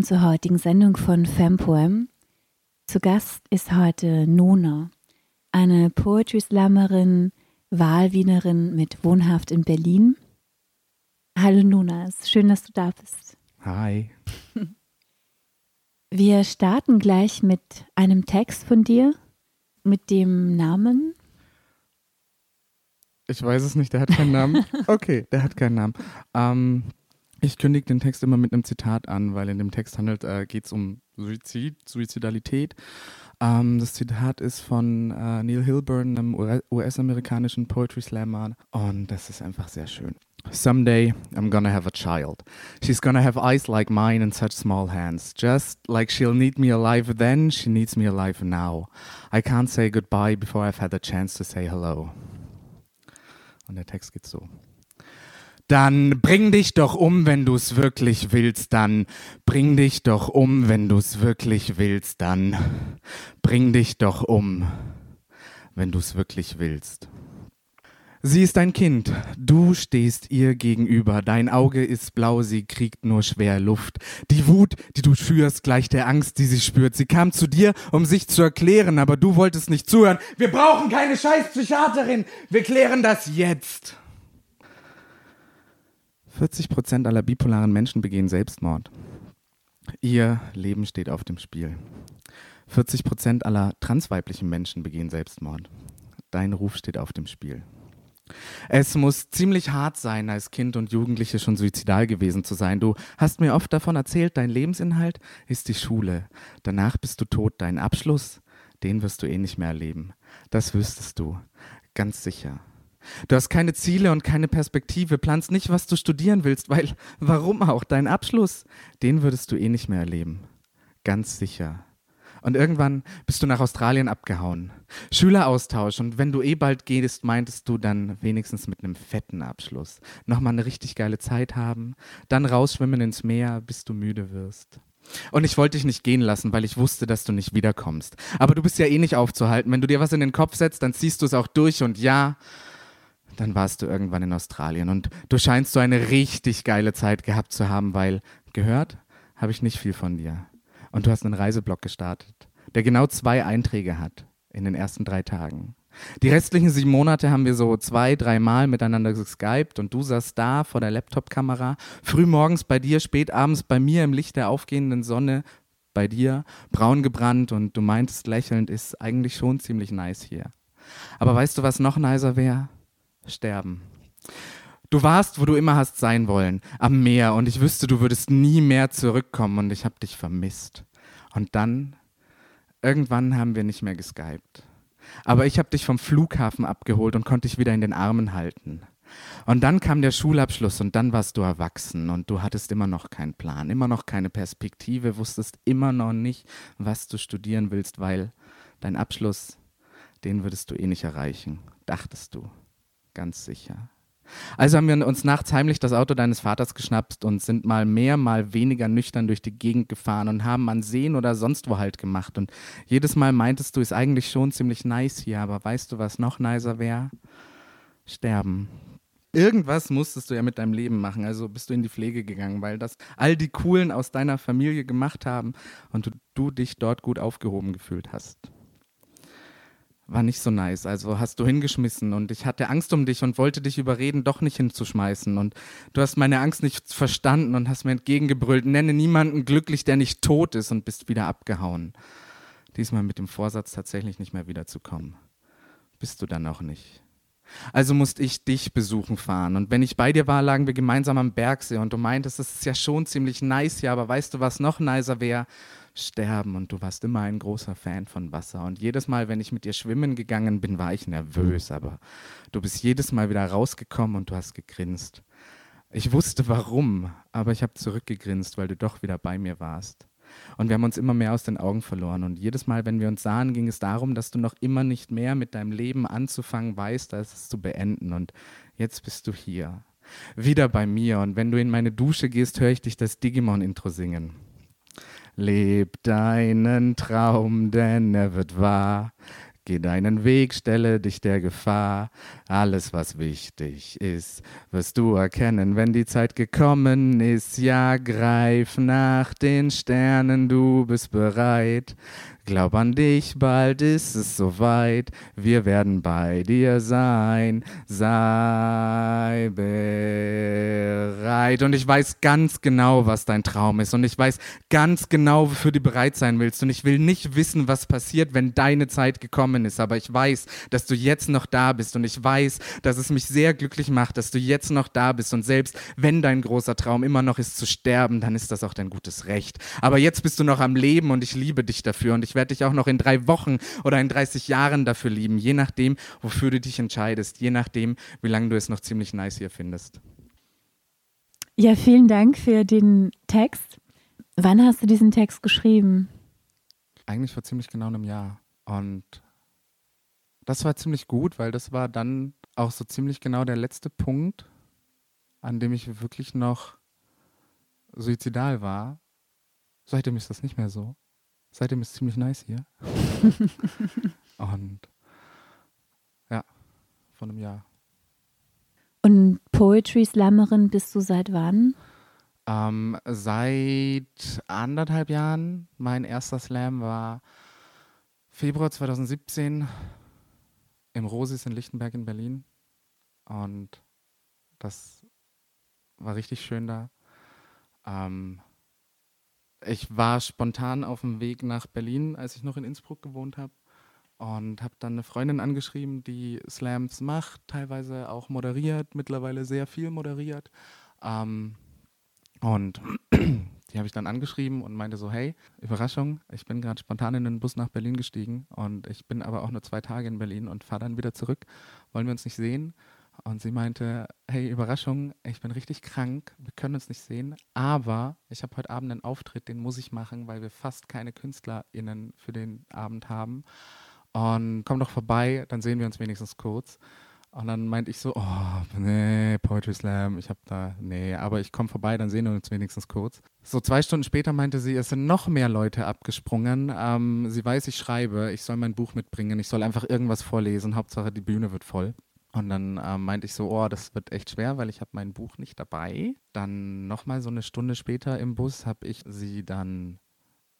willkommen zur heutigen Sendung von Fempoem. Zu Gast ist heute Nona, eine Poetry Slammerin, Wahlwienerin mit Wohnhaft in Berlin. Hallo Nona, es ist schön, dass du da bist. Hi. Wir starten gleich mit einem Text von dir mit dem Namen. Ich weiß es nicht, der hat keinen Namen. Okay, der hat keinen Namen. Ähm, ich kündige den Text immer mit einem Zitat an, weil in dem Text äh, geht es um Suizid, Suizidalität. Ähm, das Zitat ist von äh, Neil Hilburn, einem US-amerikanischen Poetry Slammer. Und das ist einfach sehr schön. Someday I'm gonna have a child. She's gonna have eyes like mine and such small hands. Just like she'll need me alive then, she needs me alive now. I can't say goodbye before I've had a chance to say hello. Und der Text geht so. Dann bring dich doch um, wenn du's wirklich willst, dann bring dich doch um, wenn du's wirklich willst, dann bring dich doch um, wenn du's wirklich willst. Sie ist ein Kind, du stehst ihr gegenüber, dein Auge ist blau, sie kriegt nur schwer Luft. Die Wut, die du schürst, gleicht der Angst, die sie spürt. Sie kam zu dir, um sich zu erklären, aber du wolltest nicht zuhören. Wir brauchen keine Scheißpsychiaterin, wir klären das jetzt. 40 Prozent aller bipolaren Menschen begehen Selbstmord. Ihr Leben steht auf dem Spiel. 40 Prozent aller transweiblichen Menschen begehen Selbstmord. Dein Ruf steht auf dem Spiel. Es muss ziemlich hart sein, als Kind und Jugendliche schon suizidal gewesen zu sein. Du hast mir oft davon erzählt, dein Lebensinhalt ist die Schule. Danach bist du tot. Dein Abschluss, den wirst du eh nicht mehr erleben. Das wüsstest du. Ganz sicher. Du hast keine Ziele und keine Perspektive, planst nicht, was du studieren willst, weil, warum auch? Dein Abschluss, den würdest du eh nicht mehr erleben. Ganz sicher. Und irgendwann bist du nach Australien abgehauen. Schüleraustausch. Und wenn du eh bald gehst, meintest du dann wenigstens mit einem fetten Abschluss. Nochmal eine richtig geile Zeit haben. Dann rausschwimmen ins Meer, bis du müde wirst. Und ich wollte dich nicht gehen lassen, weil ich wusste, dass du nicht wiederkommst. Aber du bist ja eh nicht aufzuhalten. Wenn du dir was in den Kopf setzt, dann ziehst du es auch durch. Und ja, dann warst du irgendwann in Australien. Und du scheinst so eine richtig geile Zeit gehabt zu haben, weil gehört habe ich nicht viel von dir. Und du hast einen Reiseblog gestartet, der genau zwei Einträge hat in den ersten drei Tagen. Die restlichen sieben Monate haben wir so zwei, dreimal miteinander geskypt und du saßt da vor der Laptop-Kamera, früh morgens bei dir, spät abends bei mir im Licht der aufgehenden Sonne, bei dir, braun gebrannt und du meintest lächelnd, ist eigentlich schon ziemlich nice hier. Aber weißt du, was noch nicer wäre? Sterben. Du warst, wo du immer hast sein wollen, am Meer und ich wüsste, du würdest nie mehr zurückkommen und ich habe dich vermisst. Und dann, irgendwann haben wir nicht mehr geskypt. Aber ich habe dich vom Flughafen abgeholt und konnte dich wieder in den Armen halten. Und dann kam der Schulabschluss und dann warst du erwachsen und du hattest immer noch keinen Plan, immer noch keine Perspektive, wusstest immer noch nicht, was du studieren willst, weil dein Abschluss, den würdest du eh nicht erreichen, dachtest du, ganz sicher. Also haben wir uns nachts heimlich das Auto deines Vaters geschnappt und sind mal mehr, mal weniger nüchtern durch die Gegend gefahren und haben an Seen oder sonst wo halt gemacht. Und jedes Mal meintest du, ist eigentlich schon ziemlich nice hier, aber weißt du, was noch nicer wäre? Sterben. Irgendwas musstest du ja mit deinem Leben machen, also bist du in die Pflege gegangen, weil das all die Coolen aus deiner Familie gemacht haben und du, du dich dort gut aufgehoben gefühlt hast war nicht so nice. Also hast du hingeschmissen und ich hatte Angst um dich und wollte dich überreden, doch nicht hinzuschmeißen. Und du hast meine Angst nicht verstanden und hast mir entgegengebrüllt, nenne niemanden glücklich, der nicht tot ist und bist wieder abgehauen. Diesmal mit dem Vorsatz, tatsächlich nicht mehr wiederzukommen. Bist du dann auch nicht. Also musste ich dich besuchen fahren. Und wenn ich bei dir war, lagen wir gemeinsam am Bergsee und du meintest, es ist ja schon ziemlich nice hier, aber weißt du, was noch nicer wäre? Sterben und du warst immer ein großer Fan von Wasser. Und jedes Mal, wenn ich mit dir schwimmen gegangen bin, war ich nervös, aber du bist jedes Mal wieder rausgekommen und du hast gegrinst. Ich wusste warum, aber ich habe zurückgegrinst, weil du doch wieder bei mir warst. Und wir haben uns immer mehr aus den Augen verloren. Und jedes Mal, wenn wir uns sahen, ging es darum, dass du noch immer nicht mehr mit deinem Leben anzufangen weißt, als es zu beenden. Und jetzt bist du hier, wieder bei mir. Und wenn du in meine Dusche gehst, höre ich dich das Digimon-Intro singen. Leb deinen Traum, denn er wird wahr. Geh deinen Weg, stelle dich der Gefahr. Alles, was wichtig ist, wirst du erkennen, wenn die Zeit gekommen ist. Ja, greif nach den Sternen, du bist bereit. Glaub an dich, bald ist es soweit. Wir werden bei dir sein. Sei bereit. Und ich weiß ganz genau, was dein Traum ist. Und ich weiß ganz genau, wofür du bereit sein willst. Und ich will nicht wissen, was passiert, wenn deine Zeit gekommen ist. Aber ich weiß, dass du jetzt noch da bist. Und ich weiß, dass es mich sehr glücklich macht, dass du jetzt noch da bist. Und selbst wenn dein großer Traum immer noch ist zu sterben, dann ist das auch dein gutes Recht. Aber jetzt bist du noch am Leben und ich liebe dich dafür. Und ich werde dich auch noch in drei Wochen oder in 30 Jahren dafür lieben, je nachdem, wofür du dich entscheidest, je nachdem, wie lange du es noch ziemlich nice hier findest. Ja, vielen Dank für den Text. Wann hast du diesen Text geschrieben? Eigentlich vor ziemlich genau einem Jahr. Und das war ziemlich gut, weil das war dann auch so ziemlich genau der letzte Punkt, an dem ich wirklich noch suizidal war. Seitdem ist das nicht mehr so. Seitdem ist es ziemlich nice hier. Und ja, von einem Jahr. Und Poetry Slammerin bist du seit wann? Ähm, seit anderthalb Jahren. Mein erster Slam war Februar 2017 im Rosis in Lichtenberg in Berlin. Und das war richtig schön da. Ähm, ich war spontan auf dem Weg nach Berlin, als ich noch in Innsbruck gewohnt habe. Und habe dann eine Freundin angeschrieben, die Slams macht, teilweise auch moderiert, mittlerweile sehr viel moderiert. Ähm, und die habe ich dann angeschrieben und meinte so, hey, Überraschung, ich bin gerade spontan in den Bus nach Berlin gestiegen und ich bin aber auch nur zwei Tage in Berlin und fahre dann wieder zurück. Wollen wir uns nicht sehen? Und sie meinte, hey, Überraschung, ich bin richtig krank, wir können uns nicht sehen, aber ich habe heute Abend einen Auftritt, den muss ich machen, weil wir fast keine KünstlerInnen für den Abend haben. Und komm doch vorbei, dann sehen wir uns wenigstens kurz. Und dann meinte ich so, oh, nee, Poetry Slam, ich habe da, nee, aber ich komme vorbei, dann sehen wir uns wenigstens kurz. So zwei Stunden später meinte sie, es sind noch mehr Leute abgesprungen. Ähm, sie weiß, ich schreibe, ich soll mein Buch mitbringen, ich soll einfach irgendwas vorlesen, Hauptsache die Bühne wird voll. Und dann äh, meinte ich so, oh, das wird echt schwer, weil ich habe mein Buch nicht dabei. Dann nochmal so eine Stunde später im Bus habe ich sie dann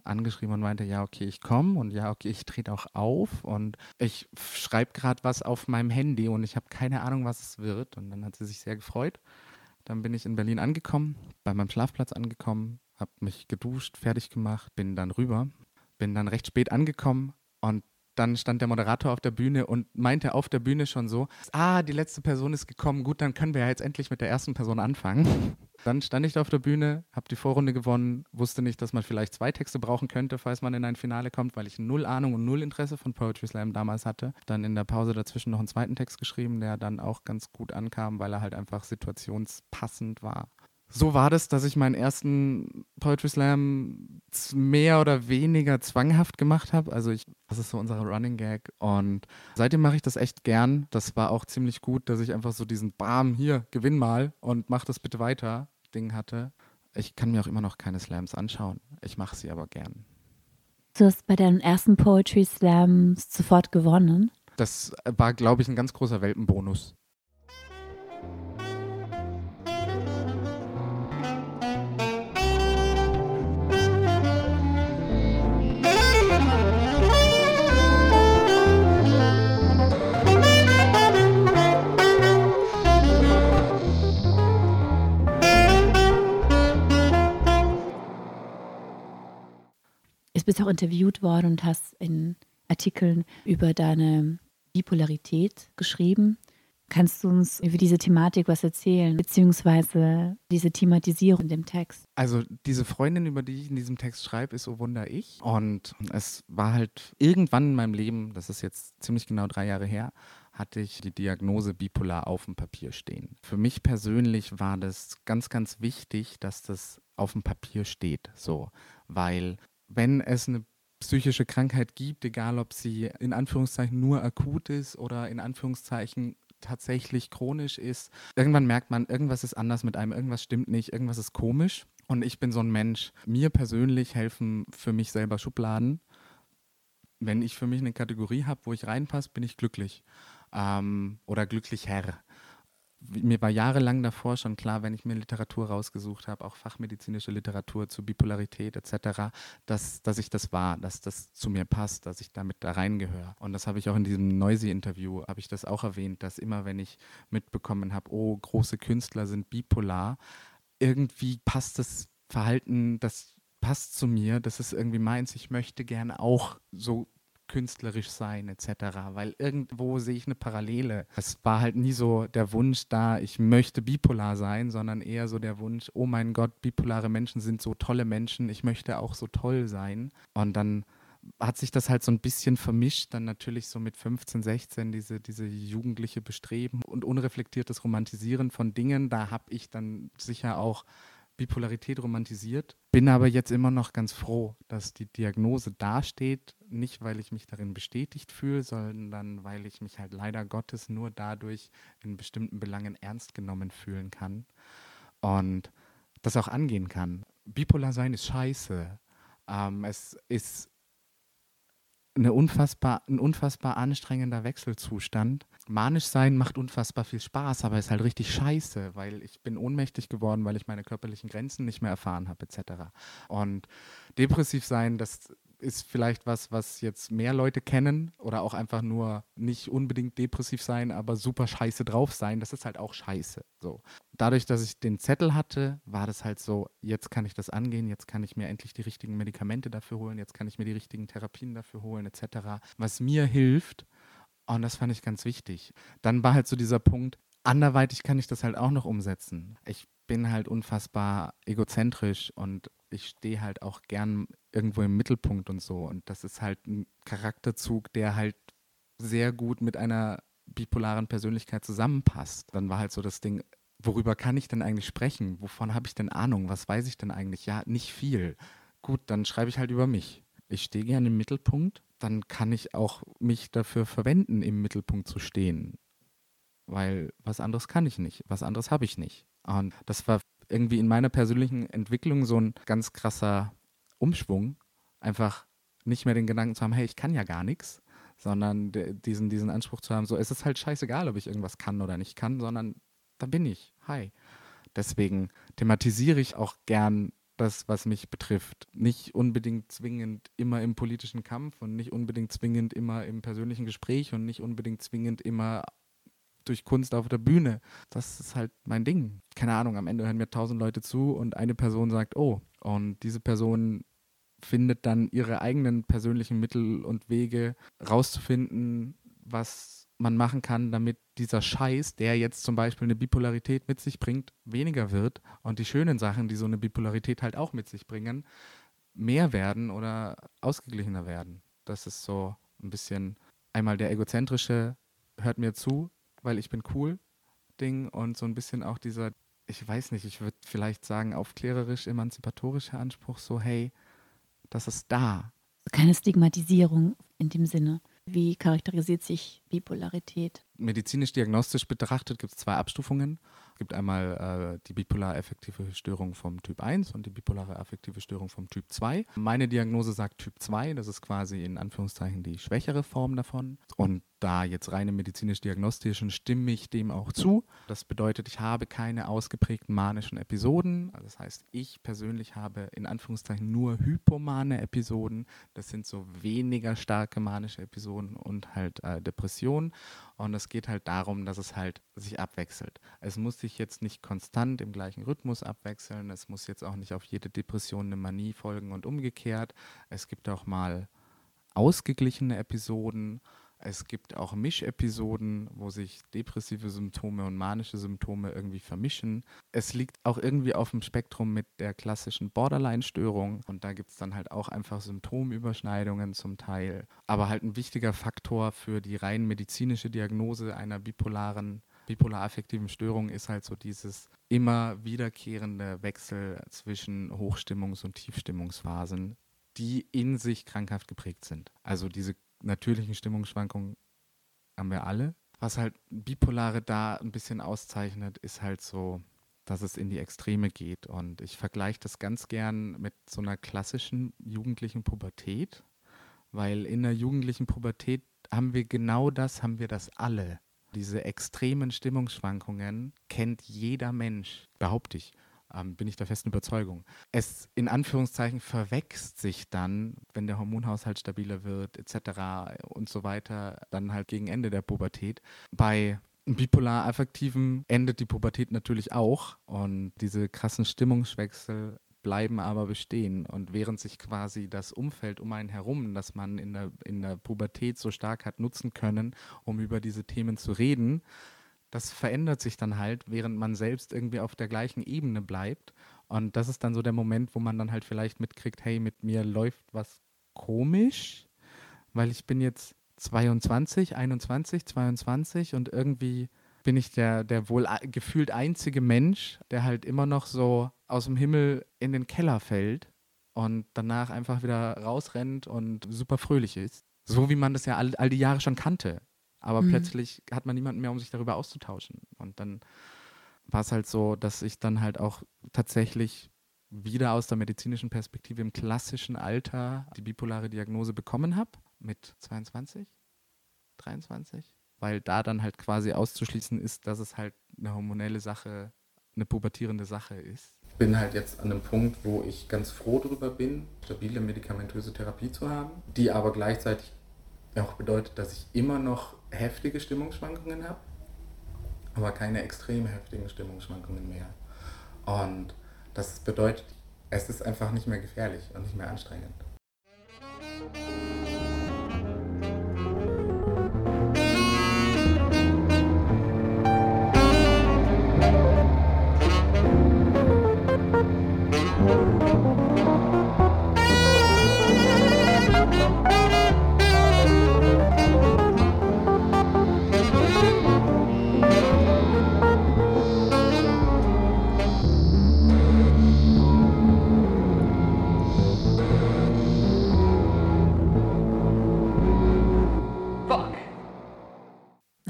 angeschrieben und meinte, ja, okay, ich komme und ja, okay, ich trete auch auf und ich schreibe gerade was auf meinem Handy und ich habe keine Ahnung, was es wird. Und dann hat sie sich sehr gefreut. Dann bin ich in Berlin angekommen, bei meinem Schlafplatz angekommen, habe mich geduscht, fertig gemacht, bin dann rüber, bin dann recht spät angekommen und dann stand der Moderator auf der Bühne und meinte auf der Bühne schon so, ah, die letzte Person ist gekommen, gut, dann können wir ja jetzt endlich mit der ersten Person anfangen. Dann stand ich da auf der Bühne, habe die Vorrunde gewonnen, wusste nicht, dass man vielleicht zwei Texte brauchen könnte, falls man in ein Finale kommt, weil ich null Ahnung und null Interesse von Poetry Slam damals hatte. Dann in der Pause dazwischen noch einen zweiten Text geschrieben, der dann auch ganz gut ankam, weil er halt einfach situationspassend war so war das, dass ich meinen ersten Poetry Slam mehr oder weniger zwanghaft gemacht habe. Also ich, das ist so unser Running Gag. Und seitdem mache ich das echt gern. Das war auch ziemlich gut, dass ich einfach so diesen Bam, hier, gewinn mal und mach das bitte weiter Ding hatte. Ich kann mir auch immer noch keine Slams anschauen. Ich mache sie aber gern. Du hast bei deinen ersten Poetry Slams sofort gewonnen. Das war, glaube ich, ein ganz großer Welpenbonus. Bist auch interviewt worden und hast in Artikeln über deine Bipolarität geschrieben. Kannst du uns über diese Thematik was erzählen, beziehungsweise diese Thematisierung in dem Text? Also diese Freundin, über die ich in diesem Text schreibe, ist so wunder ich. Und es war halt irgendwann in meinem Leben, das ist jetzt ziemlich genau drei Jahre her, hatte ich die Diagnose bipolar auf dem Papier stehen. Für mich persönlich war das ganz, ganz wichtig, dass das auf dem Papier steht, so, weil wenn es eine psychische Krankheit gibt, egal ob sie in Anführungszeichen nur akut ist oder in Anführungszeichen tatsächlich chronisch ist, irgendwann merkt man, irgendwas ist anders mit einem, irgendwas stimmt nicht, irgendwas ist komisch. Und ich bin so ein Mensch. Mir persönlich helfen für mich selber Schubladen. wenn ich für mich eine Kategorie habe, wo ich reinpasse, bin ich glücklich ähm, oder glücklich Herr mir war jahrelang davor schon klar, wenn ich mir Literatur rausgesucht habe, auch fachmedizinische Literatur zu Bipolarität etc., dass, dass ich das war, dass das zu mir passt, dass ich damit da reingehöre. Und das habe ich auch in diesem Noisy-Interview, habe ich das auch erwähnt, dass immer, wenn ich mitbekommen habe, oh, große Künstler sind bipolar, irgendwie passt das Verhalten, das passt zu mir, das ist irgendwie meins, ich möchte gerne auch so künstlerisch sein etc. Weil irgendwo sehe ich eine Parallele. Es war halt nie so der Wunsch da, ich möchte bipolar sein, sondern eher so der Wunsch, oh mein Gott, bipolare Menschen sind so tolle Menschen, ich möchte auch so toll sein. Und dann hat sich das halt so ein bisschen vermischt, dann natürlich so mit 15, 16 diese, diese jugendliche Bestreben und unreflektiertes Romantisieren von Dingen. Da habe ich dann sicher auch Bipolarität romantisiert, bin aber jetzt immer noch ganz froh, dass die Diagnose dasteht, nicht weil ich mich darin bestätigt fühle, sondern weil ich mich halt leider Gottes nur dadurch in bestimmten Belangen ernst genommen fühlen kann und das auch angehen kann. Bipolar sein ist scheiße. Ähm, es ist eine unfassbar, ein unfassbar anstrengender Wechselzustand. Manisch sein macht unfassbar viel Spaß, aber ist halt richtig scheiße, weil ich bin ohnmächtig geworden, weil ich meine körperlichen Grenzen nicht mehr erfahren habe, etc. Und depressiv sein, das ist vielleicht was, was jetzt mehr Leute kennen oder auch einfach nur nicht unbedingt depressiv sein, aber super scheiße drauf sein. Das ist halt auch scheiße. So. Dadurch, dass ich den Zettel hatte, war das halt so, jetzt kann ich das angehen, jetzt kann ich mir endlich die richtigen Medikamente dafür holen, jetzt kann ich mir die richtigen Therapien dafür holen, etc. Was mir hilft, und das fand ich ganz wichtig. Dann war halt so dieser Punkt, anderweitig kann ich das halt auch noch umsetzen. Ich bin halt unfassbar egozentrisch und ich stehe halt auch gern irgendwo im Mittelpunkt und so. Und das ist halt ein Charakterzug, der halt sehr gut mit einer bipolaren Persönlichkeit zusammenpasst. Dann war halt so das Ding, worüber kann ich denn eigentlich sprechen? Wovon habe ich denn Ahnung? Was weiß ich denn eigentlich? Ja, nicht viel. Gut, dann schreibe ich halt über mich. Ich stehe gerne im Mittelpunkt, dann kann ich auch mich dafür verwenden, im Mittelpunkt zu stehen. Weil was anderes kann ich nicht, was anderes habe ich nicht. Und das war irgendwie in meiner persönlichen Entwicklung so ein ganz krasser Umschwung, einfach nicht mehr den Gedanken zu haben, hey, ich kann ja gar nichts, sondern diesen, diesen Anspruch zu haben, so es ist halt scheißegal, ob ich irgendwas kann oder nicht kann, sondern da bin ich. Hi. Deswegen thematisiere ich auch gern das, was mich betrifft. Nicht unbedingt zwingend immer im politischen Kampf und nicht unbedingt zwingend immer im persönlichen Gespräch und nicht unbedingt zwingend immer durch Kunst auf der Bühne. Das ist halt mein Ding. Keine Ahnung, am Ende hören mir tausend Leute zu und eine Person sagt, oh, und diese Person findet dann ihre eigenen persönlichen Mittel und Wege rauszufinden, was man machen kann, damit dieser Scheiß, der jetzt zum Beispiel eine Bipolarität mit sich bringt, weniger wird und die schönen Sachen, die so eine Bipolarität halt auch mit sich bringen, mehr werden oder ausgeglichener werden. Das ist so ein bisschen einmal der egozentrische, hört mir zu, weil ich bin cool Ding und so ein bisschen auch dieser, ich weiß nicht, ich würde vielleicht sagen, aufklärerisch, emanzipatorischer Anspruch, so hey, das ist da. Keine Stigmatisierung in dem Sinne. Wie charakterisiert sich Bipolarität? Medizinisch-diagnostisch betrachtet gibt es zwei Abstufungen. Es gibt einmal äh, die bipolar-affektive Störung vom Typ 1 und die bipolare affektive Störung vom Typ 2. Meine Diagnose sagt Typ 2, das ist quasi in Anführungszeichen die schwächere Form davon. Und da jetzt reine medizinisch-diagnostischen stimme ich dem auch zu. Das bedeutet, ich habe keine ausgeprägten manischen Episoden. Also das heißt, ich persönlich habe in Anführungszeichen nur hypomane Episoden. Das sind so weniger starke manische Episoden und halt äh, Depressionen. Und es geht halt darum, dass es halt sich abwechselt. Es muss sich jetzt nicht konstant im gleichen Rhythmus abwechseln. Es muss jetzt auch nicht auf jede Depression eine Manie folgen und umgekehrt. Es gibt auch mal ausgeglichene Episoden es gibt auch Mischepisoden, wo sich depressive Symptome und manische Symptome irgendwie vermischen. Es liegt auch irgendwie auf dem Spektrum mit der klassischen Borderline-Störung und da gibt es dann halt auch einfach Symptomüberschneidungen zum Teil. Aber halt ein wichtiger Faktor für die rein medizinische Diagnose einer bipolaren bipolar-affektiven Störung ist halt so dieses immer wiederkehrende Wechsel zwischen Hochstimmungs- und Tiefstimmungsphasen, die in sich krankhaft geprägt sind. Also diese natürlichen Stimmungsschwankungen haben wir alle. Was halt Bipolare da ein bisschen auszeichnet, ist halt so, dass es in die Extreme geht. Und ich vergleiche das ganz gern mit so einer klassischen jugendlichen Pubertät, weil in der jugendlichen Pubertät haben wir genau das, haben wir das alle. Diese extremen Stimmungsschwankungen kennt jeder Mensch, behaupte ich ähm, bin ich der festen Überzeugung. Es in Anführungszeichen verwächst sich dann, wenn der Hormonhaushalt stabiler wird, etc. und so weiter, dann halt gegen Ende der Pubertät. Bei bipolar affektiven endet die Pubertät natürlich auch und diese krassen Stimmungswechsel bleiben aber bestehen. Und während sich quasi das Umfeld um einen herum, das man in der, in der Pubertät so stark hat nutzen können, um über diese Themen zu reden, das verändert sich dann halt, während man selbst irgendwie auf der gleichen Ebene bleibt. Und das ist dann so der Moment, wo man dann halt vielleicht mitkriegt, hey, mit mir läuft was komisch, weil ich bin jetzt 22, 21, 22 und irgendwie bin ich der, der wohl gefühlt einzige Mensch, der halt immer noch so aus dem Himmel in den Keller fällt und danach einfach wieder rausrennt und super fröhlich ist. So wie man das ja all, all die Jahre schon kannte. Aber mhm. plötzlich hat man niemanden mehr, um sich darüber auszutauschen. Und dann war es halt so, dass ich dann halt auch tatsächlich wieder aus der medizinischen Perspektive im klassischen Alter die bipolare Diagnose bekommen habe, mit 22, 23, weil da dann halt quasi auszuschließen ist, dass es halt eine hormonelle Sache, eine pubertierende Sache ist. Ich bin halt jetzt an einem Punkt, wo ich ganz froh darüber bin, stabile medikamentöse Therapie zu haben, die aber gleichzeitig auch bedeutet, dass ich immer noch heftige Stimmungsschwankungen habe, aber keine extrem heftigen Stimmungsschwankungen mehr. Und das bedeutet, es ist einfach nicht mehr gefährlich und nicht mehr anstrengend.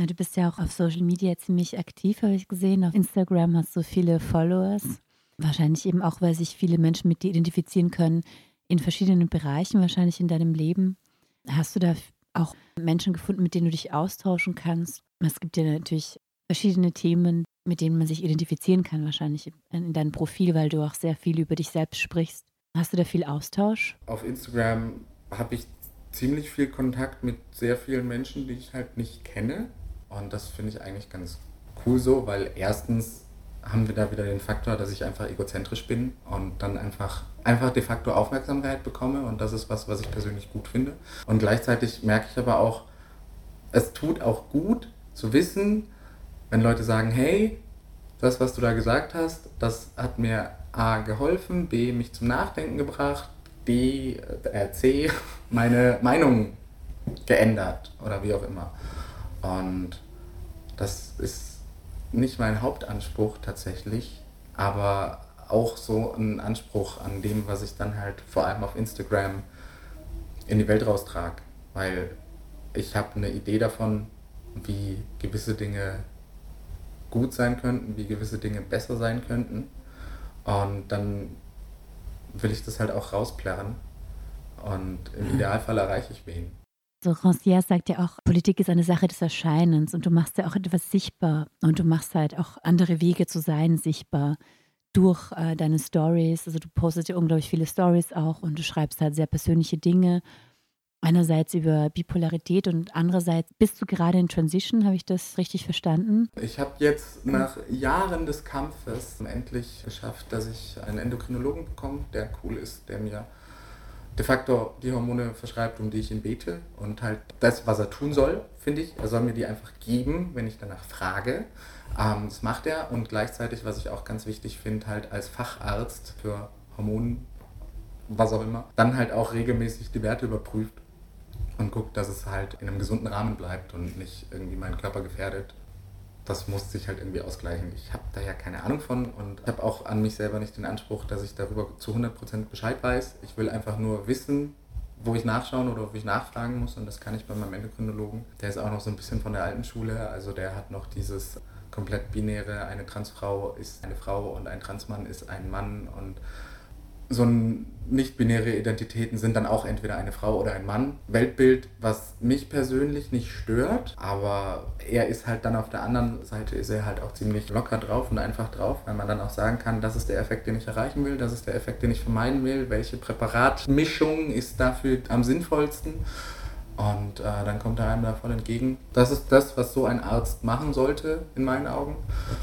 Bist ja auch auf Social Media ziemlich aktiv, habe ich gesehen. Auf Instagram hast du viele Followers. Wahrscheinlich eben auch, weil sich viele Menschen mit dir identifizieren können in verschiedenen Bereichen, wahrscheinlich in deinem Leben. Hast du da auch Menschen gefunden, mit denen du dich austauschen kannst? Es gibt ja natürlich verschiedene Themen, mit denen man sich identifizieren kann, wahrscheinlich in deinem Profil, weil du auch sehr viel über dich selbst sprichst. Hast du da viel Austausch? Auf Instagram habe ich ziemlich viel Kontakt mit sehr vielen Menschen, die ich halt nicht kenne. Und das finde ich eigentlich ganz cool so, weil erstens haben wir da wieder den Faktor, dass ich einfach egozentrisch bin und dann einfach, einfach de facto Aufmerksamkeit bekomme und das ist was, was ich persönlich gut finde. Und gleichzeitig merke ich aber auch, es tut auch gut zu wissen, wenn Leute sagen, hey, das, was du da gesagt hast, das hat mir A geholfen, B mich zum Nachdenken gebracht, D, äh, C meine Meinung geändert oder wie auch immer. Und das ist nicht mein Hauptanspruch tatsächlich, aber auch so ein Anspruch an dem, was ich dann halt vor allem auf Instagram in die Welt raustrage. Weil ich habe eine Idee davon, wie gewisse Dinge gut sein könnten, wie gewisse Dinge besser sein könnten. Und dann will ich das halt auch rausplärren. Und im Idealfall erreiche ich wen. So Rancière sagt ja auch, Politik ist eine Sache des Erscheinens und du machst ja auch etwas sichtbar und du machst halt auch andere Wege zu sein sichtbar durch äh, deine Stories. Also du postest ja unglaublich viele Stories auch und du schreibst halt sehr persönliche Dinge. Einerseits über Bipolarität und andererseits bist du gerade in Transition, habe ich das richtig verstanden? Ich habe jetzt nach Jahren des Kampfes endlich geschafft, dass ich einen Endokrinologen bekomme, der cool ist, der mir de facto die Hormone verschreibt, um die ich ihn bete. Und halt das, was er tun soll, finde ich. Er soll mir die einfach geben, wenn ich danach frage. Ähm, das macht er. Und gleichzeitig, was ich auch ganz wichtig finde, halt als Facharzt für Hormone, was auch immer, dann halt auch regelmäßig die Werte überprüft und guckt, dass es halt in einem gesunden Rahmen bleibt und nicht irgendwie meinen Körper gefährdet das muss sich halt irgendwie ausgleichen. Ich habe da ja keine Ahnung von und habe auch an mich selber nicht den Anspruch, dass ich darüber zu 100% Bescheid weiß. Ich will einfach nur wissen, wo ich nachschauen oder wo ich nachfragen muss und das kann ich bei meinem Endokrinologen. Der ist auch noch so ein bisschen von der alten Schule, also der hat noch dieses komplett binäre, eine Transfrau ist eine Frau und ein Transmann ist ein Mann und so ein nicht-binäre Identitäten sind dann auch entweder eine Frau oder ein Mann. Weltbild, was mich persönlich nicht stört, aber er ist halt dann auf der anderen Seite, ist er halt auch ziemlich locker drauf und einfach drauf, weil man dann auch sagen kann, das ist der Effekt, den ich erreichen will, das ist der Effekt, den ich vermeiden will, welche Präparatmischung ist dafür am sinnvollsten. Und äh, dann kommt er einem da voll entgegen. Das ist das, was so ein Arzt machen sollte, in meinen Augen.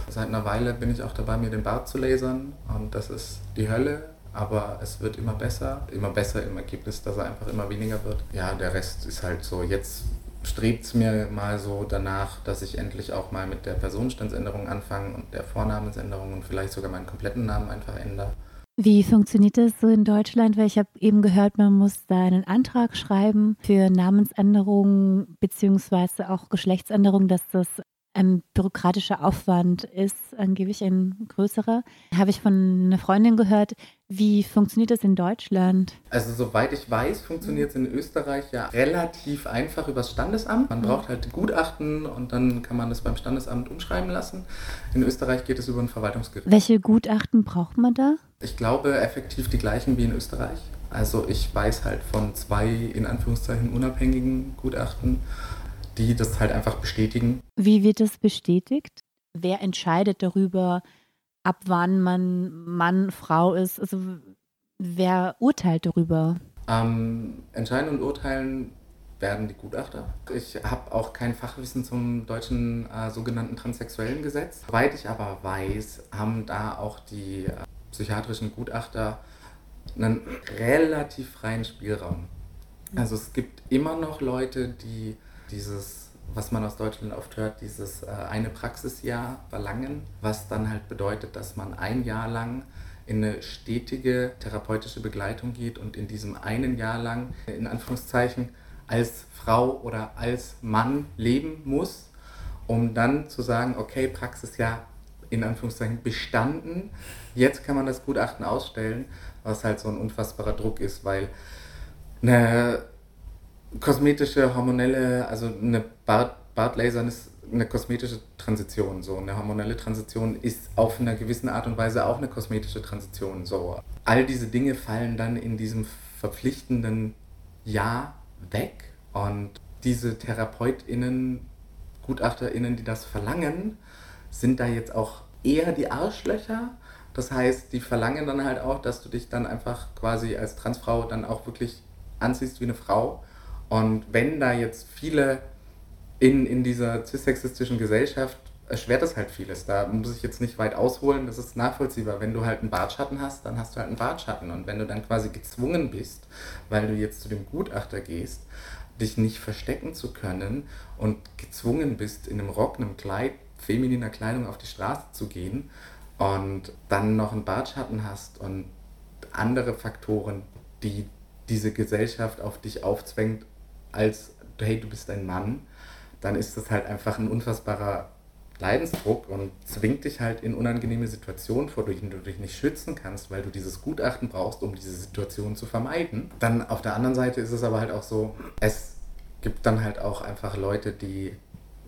Seit einer Weile bin ich auch dabei, mir den Bart zu lasern. Und das ist die Hölle. Aber es wird immer besser. Immer besser im Ergebnis, dass er einfach immer weniger wird. Ja, der Rest ist halt so. Jetzt strebt es mir mal so danach, dass ich endlich auch mal mit der Personenstandsänderung anfange und der Vornamensänderung und vielleicht sogar meinen kompletten Namen einfach ändere. Wie funktioniert das so in Deutschland? Weil ich habe eben gehört, man muss da einen Antrag schreiben für Namensänderungen beziehungsweise auch Geschlechtsänderungen, dass das ein bürokratischer Aufwand ist, angeblich ein größerer. Habe ich von einer Freundin gehört. Wie funktioniert das in Deutschland? Also soweit ich weiß, funktioniert es in Österreich ja relativ einfach übers Standesamt. Man mhm. braucht halt Gutachten und dann kann man das beim Standesamt umschreiben lassen. In Österreich geht es über ein Verwaltungsgericht. Welche Gutachten braucht man da? Ich glaube effektiv die gleichen wie in Österreich. Also ich weiß halt von zwei in Anführungszeichen unabhängigen Gutachten die das halt einfach bestätigen. Wie wird das bestätigt? Wer entscheidet darüber, ab wann man Mann, Frau ist? Also wer urteilt darüber? Ähm, entscheiden und urteilen werden die Gutachter. Ich habe auch kein Fachwissen zum deutschen äh, sogenannten transsexuellen Gesetz. Soweit ich aber weiß, haben da auch die äh, psychiatrischen Gutachter einen relativ freien Spielraum. Also es gibt immer noch Leute, die dieses, was man aus Deutschland oft hört, dieses äh, eine Praxisjahr verlangen, was dann halt bedeutet, dass man ein Jahr lang in eine stetige therapeutische Begleitung geht und in diesem einen Jahr lang, in Anführungszeichen, als Frau oder als Mann leben muss, um dann zu sagen, okay, Praxisjahr in Anführungszeichen bestanden, jetzt kann man das Gutachten ausstellen, was halt so ein unfassbarer Druck ist, weil eine kosmetische, hormonelle, also eine Bart, Bartlasern ist eine kosmetische Transition. So eine hormonelle Transition ist auf einer gewissen Art und Weise auch eine kosmetische Transition. So all diese Dinge fallen dann in diesem verpflichtenden Jahr weg und diese TherapeutInnen, GutachterInnen, die das verlangen, sind da jetzt auch eher die Arschlöcher. Das heißt, die verlangen dann halt auch, dass du dich dann einfach quasi als Transfrau dann auch wirklich anziehst wie eine Frau und wenn da jetzt viele in, in dieser cissexistischen Gesellschaft erschwert das halt vieles. Da muss ich jetzt nicht weit ausholen, das ist nachvollziehbar. Wenn du halt einen Bartschatten hast, dann hast du halt einen Bartschatten. Und wenn du dann quasi gezwungen bist, weil du jetzt zu dem Gutachter gehst, dich nicht verstecken zu können und gezwungen bist, in einem Rock, einem Kleid, femininer Kleidung auf die Straße zu gehen und dann noch einen Bartschatten hast und andere Faktoren, die diese Gesellschaft auf dich aufzwängt, als, hey, du bist ein Mann, dann ist das halt einfach ein unfassbarer Leidensdruck und zwingt dich halt in unangenehme Situationen, vor denen du dich nicht schützen kannst, weil du dieses Gutachten brauchst, um diese Situation zu vermeiden. Dann auf der anderen Seite ist es aber halt auch so, es gibt dann halt auch einfach Leute, die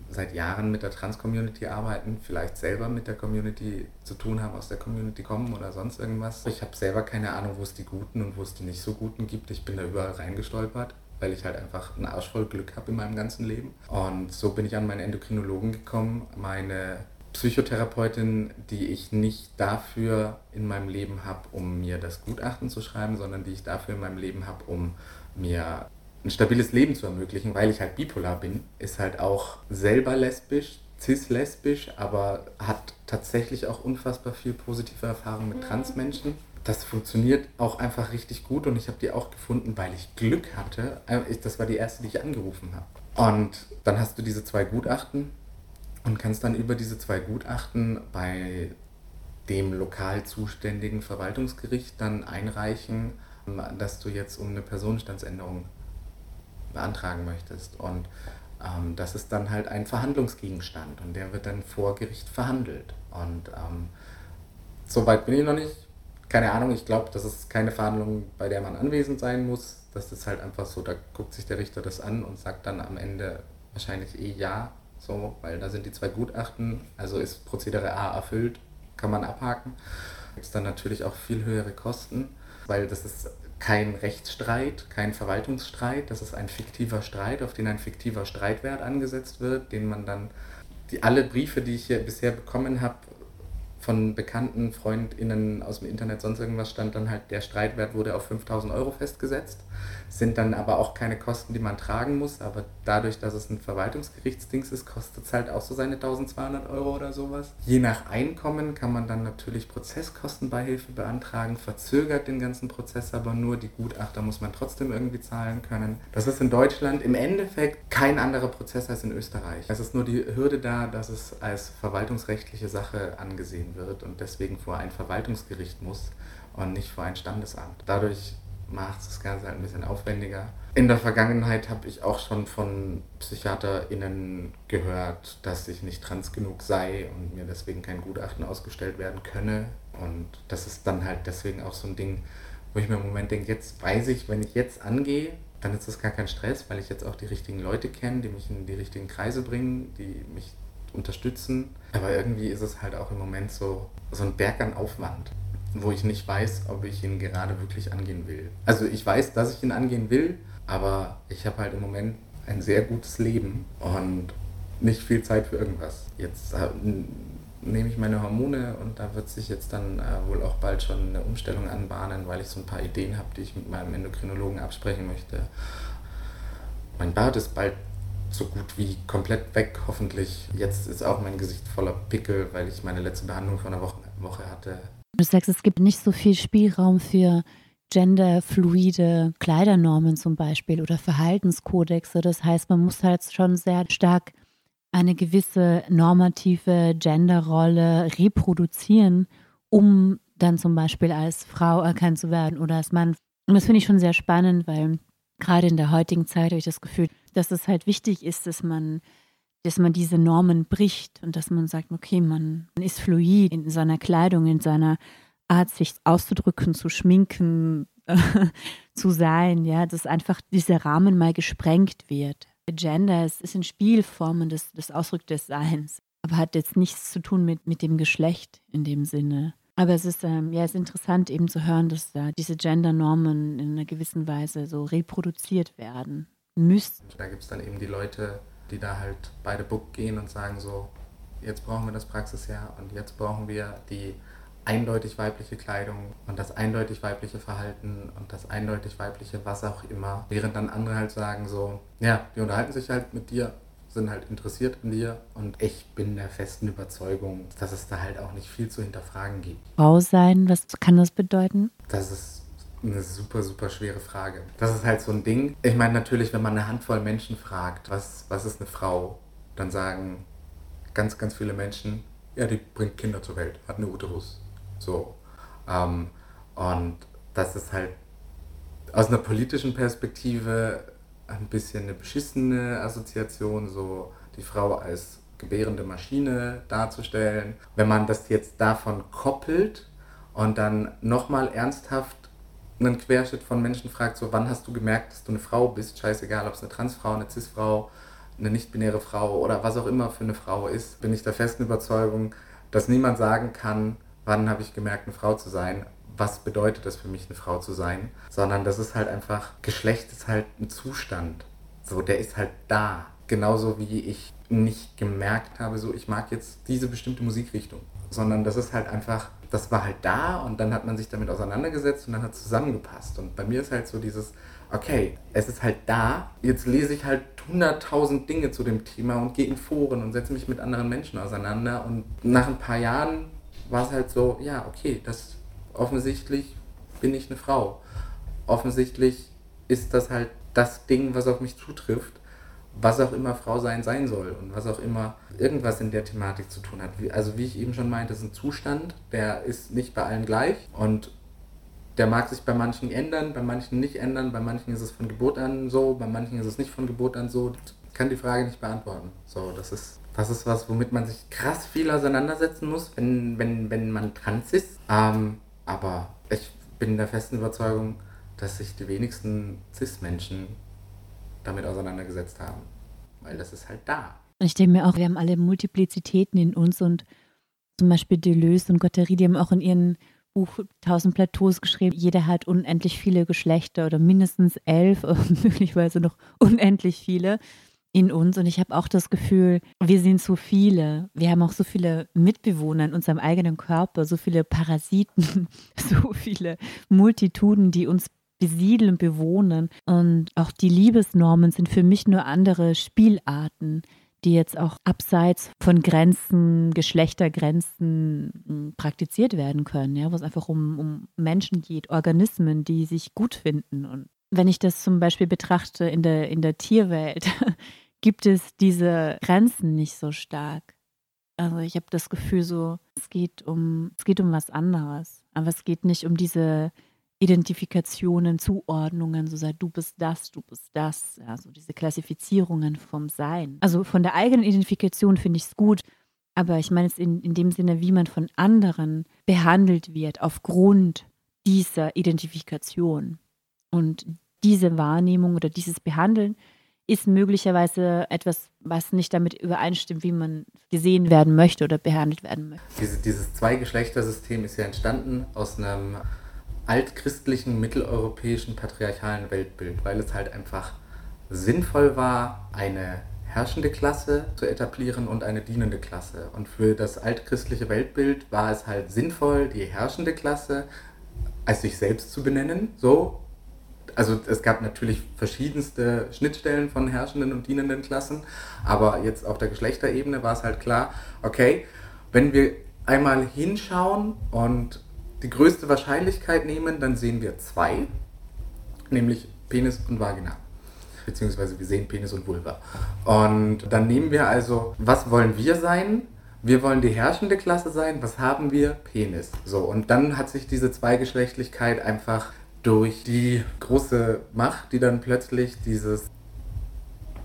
seit Jahren mit der Trans-Community arbeiten, vielleicht selber mit der Community zu tun haben, aus der Community kommen oder sonst irgendwas. Ich habe selber keine Ahnung, wo es die Guten und wo es die nicht so Guten gibt. Ich bin da überall reingestolpert weil ich halt einfach einen Arsch voll Glück habe in meinem ganzen Leben. Und so bin ich an meinen Endokrinologen gekommen, meine Psychotherapeutin, die ich nicht dafür in meinem Leben habe, um mir das Gutachten zu schreiben, sondern die ich dafür in meinem Leben habe, um mir ein stabiles Leben zu ermöglichen, weil ich halt bipolar bin, ist halt auch selber lesbisch, cis-lesbisch, aber hat tatsächlich auch unfassbar viel positive Erfahrung mit Transmenschen das funktioniert auch einfach richtig gut und ich habe die auch gefunden, weil ich Glück hatte. Äh, das war die erste, die ich angerufen habe. Und dann hast du diese zwei Gutachten und kannst dann über diese zwei Gutachten bei dem lokal zuständigen Verwaltungsgericht dann einreichen, dass du jetzt um eine Personenstandsänderung beantragen möchtest. Und ähm, das ist dann halt ein Verhandlungsgegenstand und der wird dann vor Gericht verhandelt. Und ähm, so weit bin ich noch nicht keine Ahnung, ich glaube, das ist keine Verhandlung, bei der man anwesend sein muss. Das ist halt einfach so, da guckt sich der Richter das an und sagt dann am Ende wahrscheinlich eh ja, so, weil da sind die zwei Gutachten, also ist Prozedere A erfüllt, kann man abhaken. Gibt es dann natürlich auch viel höhere Kosten. weil das ist kein Rechtsstreit, kein Verwaltungsstreit, das ist ein fiktiver Streit, auf den ein fiktiver Streitwert angesetzt wird, den man dann, die alle Briefe, die ich hier bisher bekommen habe, von bekannten FreundInnen aus dem Internet, sonst irgendwas stand dann halt, der Streitwert wurde auf 5000 Euro festgesetzt. Sind dann aber auch keine Kosten, die man tragen muss, aber dadurch, dass es ein Verwaltungsgerichtsdings ist, kostet es halt auch so seine 1200 Euro oder sowas. Je nach Einkommen kann man dann natürlich Prozesskostenbeihilfe beantragen, verzögert den ganzen Prozess aber nur, die Gutachter muss man trotzdem irgendwie zahlen können. Das ist in Deutschland im Endeffekt kein anderer Prozess als in Österreich. Es ist nur die Hürde da, dass es als verwaltungsrechtliche Sache angesehen wird und deswegen vor ein Verwaltungsgericht muss und nicht vor ein Standesamt. Dadurch macht das Ganze halt ein bisschen aufwendiger. In der Vergangenheit habe ich auch schon von PsychiaterInnen gehört, dass ich nicht trans genug sei und mir deswegen kein Gutachten ausgestellt werden könne. Und das ist dann halt deswegen auch so ein Ding, wo ich mir im Moment denke, jetzt weiß ich, wenn ich jetzt angehe, dann ist das gar kein Stress, weil ich jetzt auch die richtigen Leute kenne, die mich in die richtigen Kreise bringen, die mich unterstützen. Aber irgendwie ist es halt auch im Moment so, so ein Berg an Aufwand, wo ich nicht weiß, ob ich ihn gerade wirklich angehen will. Also ich weiß, dass ich ihn angehen will, aber ich habe halt im Moment ein sehr gutes Leben und nicht viel Zeit für irgendwas. Jetzt äh, nehme ich meine Hormone und da wird sich jetzt dann äh, wohl auch bald schon eine Umstellung anbahnen, weil ich so ein paar Ideen habe, die ich mit meinem Endokrinologen absprechen möchte. Mein Bart ist bald so gut wie komplett weg, hoffentlich. Jetzt ist auch mein Gesicht voller Pickel, weil ich meine letzte Behandlung vor einer Woche, Woche hatte. Du sagst, es gibt nicht so viel Spielraum für genderfluide Kleidernormen zum Beispiel oder Verhaltenskodexe. Das heißt, man muss halt schon sehr stark eine gewisse normative Genderrolle reproduzieren, um dann zum Beispiel als Frau erkannt zu werden oder als Mann. Und das finde ich schon sehr spannend, weil gerade in der heutigen Zeit habe ich das Gefühl, dass es halt wichtig ist, dass man, dass man diese Normen bricht und dass man sagt, okay, man ist fluid in seiner Kleidung, in seiner Art, sich auszudrücken, zu schminken, zu sein, ja, dass einfach dieser Rahmen mal gesprengt wird. Gender ist, ist ein Spielformen des, des Ausdruck des Seins, aber hat jetzt nichts zu tun mit, mit dem Geschlecht in dem Sinne. Aber es ist, ähm, ja, es ist interessant eben zu hören, dass da diese Gender-Normen in einer gewissen Weise so reproduziert werden müssten. Da gibt es dann eben die Leute, die da halt beide Book gehen und sagen so, jetzt brauchen wir das Praxisjahr und jetzt brauchen wir die eindeutig weibliche Kleidung und das eindeutig weibliche Verhalten und das eindeutig weibliche was auch immer. Während dann andere halt sagen so, ja, die unterhalten sich halt mit dir sind halt interessiert in dir und ich bin der festen Überzeugung, dass es da halt auch nicht viel zu hinterfragen gibt. Frau sein, was kann das bedeuten? Das ist eine super, super schwere Frage. Das ist halt so ein Ding. Ich meine natürlich, wenn man eine Handvoll Menschen fragt, was, was ist eine Frau, dann sagen ganz, ganz viele Menschen, ja, die bringt Kinder zur Welt, hat eine Uterus. So. Ähm, und das ist halt aus einer politischen Perspektive ein bisschen eine beschissene Assoziation, so die Frau als gebärende Maschine darzustellen. Wenn man das jetzt davon koppelt und dann nochmal ernsthaft einen Querschnitt von Menschen fragt, so wann hast du gemerkt, dass du eine Frau bist, scheißegal, ob es eine Transfrau, eine Cisfrau, eine nicht-binäre Frau oder was auch immer für eine Frau ist, bin ich der festen Überzeugung, dass niemand sagen kann, wann habe ich gemerkt, eine Frau zu sein, was bedeutet das für mich, eine Frau zu sein, sondern das ist halt einfach, Geschlecht ist halt ein Zustand. So, der ist halt da. Genauso wie ich nicht gemerkt habe, so ich mag jetzt diese bestimmte Musikrichtung, sondern das ist halt einfach, das war halt da und dann hat man sich damit auseinandergesetzt und dann hat es zusammengepasst. Und bei mir ist halt so dieses, okay, es ist halt da, jetzt lese ich halt hunderttausend Dinge zu dem Thema und gehe in Foren und setze mich mit anderen Menschen auseinander und nach ein paar Jahren war es halt so, ja, okay, das offensichtlich bin ich eine Frau. Offensichtlich ist das halt das Ding, was auf mich zutrifft, was auch immer Frau sein sein soll und was auch immer irgendwas in der Thematik zu tun hat. Also wie ich eben schon meinte, ist ein Zustand, der ist nicht bei allen gleich und der mag sich bei manchen ändern, bei manchen nicht ändern, bei manchen ist es von Geburt an so, bei manchen ist es nicht von Geburt an so. Ich kann die Frage nicht beantworten. So, das ist, das ist was, womit man sich krass viel auseinandersetzen muss, wenn, wenn, wenn man trans ist. Ähm, aber ich bin der festen Überzeugung, dass sich die wenigsten CIS-Menschen damit auseinandergesetzt haben. Weil das ist halt da. Und ich denke mir auch, wir haben alle Multiplizitäten in uns und zum Beispiel Deleuze und Guattari, die haben auch in ihren Buch Tausend Plateaus geschrieben. Jeder hat unendlich viele Geschlechter oder mindestens elf, möglicherweise noch unendlich viele in uns. Und ich habe auch das Gefühl, wir sind so viele. Wir haben auch so viele Mitbewohner in unserem eigenen Körper, so viele Parasiten, so viele Multituden, die uns besiedeln, bewohnen. Und auch die Liebesnormen sind für mich nur andere Spielarten, die jetzt auch abseits von Grenzen, Geschlechtergrenzen hm, praktiziert werden können, ja, wo es einfach um, um Menschen geht, Organismen, die sich gut finden. Und wenn ich das zum Beispiel betrachte in der, in der Tierwelt, gibt es diese Grenzen nicht so stark. Also ich habe das Gefühl so, es geht um, es geht um was anderes. Aber es geht nicht um diese Identifikationen, Zuordnungen, so sei du bist das, du bist das, also diese Klassifizierungen vom Sein. Also von der eigenen Identifikation finde ich es gut, aber ich meine es in, in dem Sinne, wie man von anderen behandelt wird aufgrund dieser Identifikation. Und diese Wahrnehmung oder dieses Behandeln ist möglicherweise etwas, was nicht damit übereinstimmt, wie man gesehen werden möchte oder behandelt werden möchte. Diese, dieses Zweigeschlechtersystem ist ja entstanden aus einem altchristlichen, mitteleuropäischen, patriarchalen Weltbild, weil es halt einfach sinnvoll war, eine herrschende Klasse zu etablieren und eine dienende Klasse. Und für das altchristliche Weltbild war es halt sinnvoll, die herrschende Klasse als sich selbst zu benennen. So, also es gab natürlich verschiedenste Schnittstellen von herrschenden und dienenden Klassen, aber jetzt auf der Geschlechterebene war es halt klar, okay, wenn wir einmal hinschauen und die größte Wahrscheinlichkeit nehmen, dann sehen wir zwei, nämlich Penis und Vagina. Beziehungsweise wir sehen Penis und Vulva. Und dann nehmen wir also, was wollen wir sein? Wir wollen die herrschende Klasse sein. Was haben wir? Penis. So, und dann hat sich diese Zweigeschlechtlichkeit einfach durch die große Macht, die dann plötzlich dieses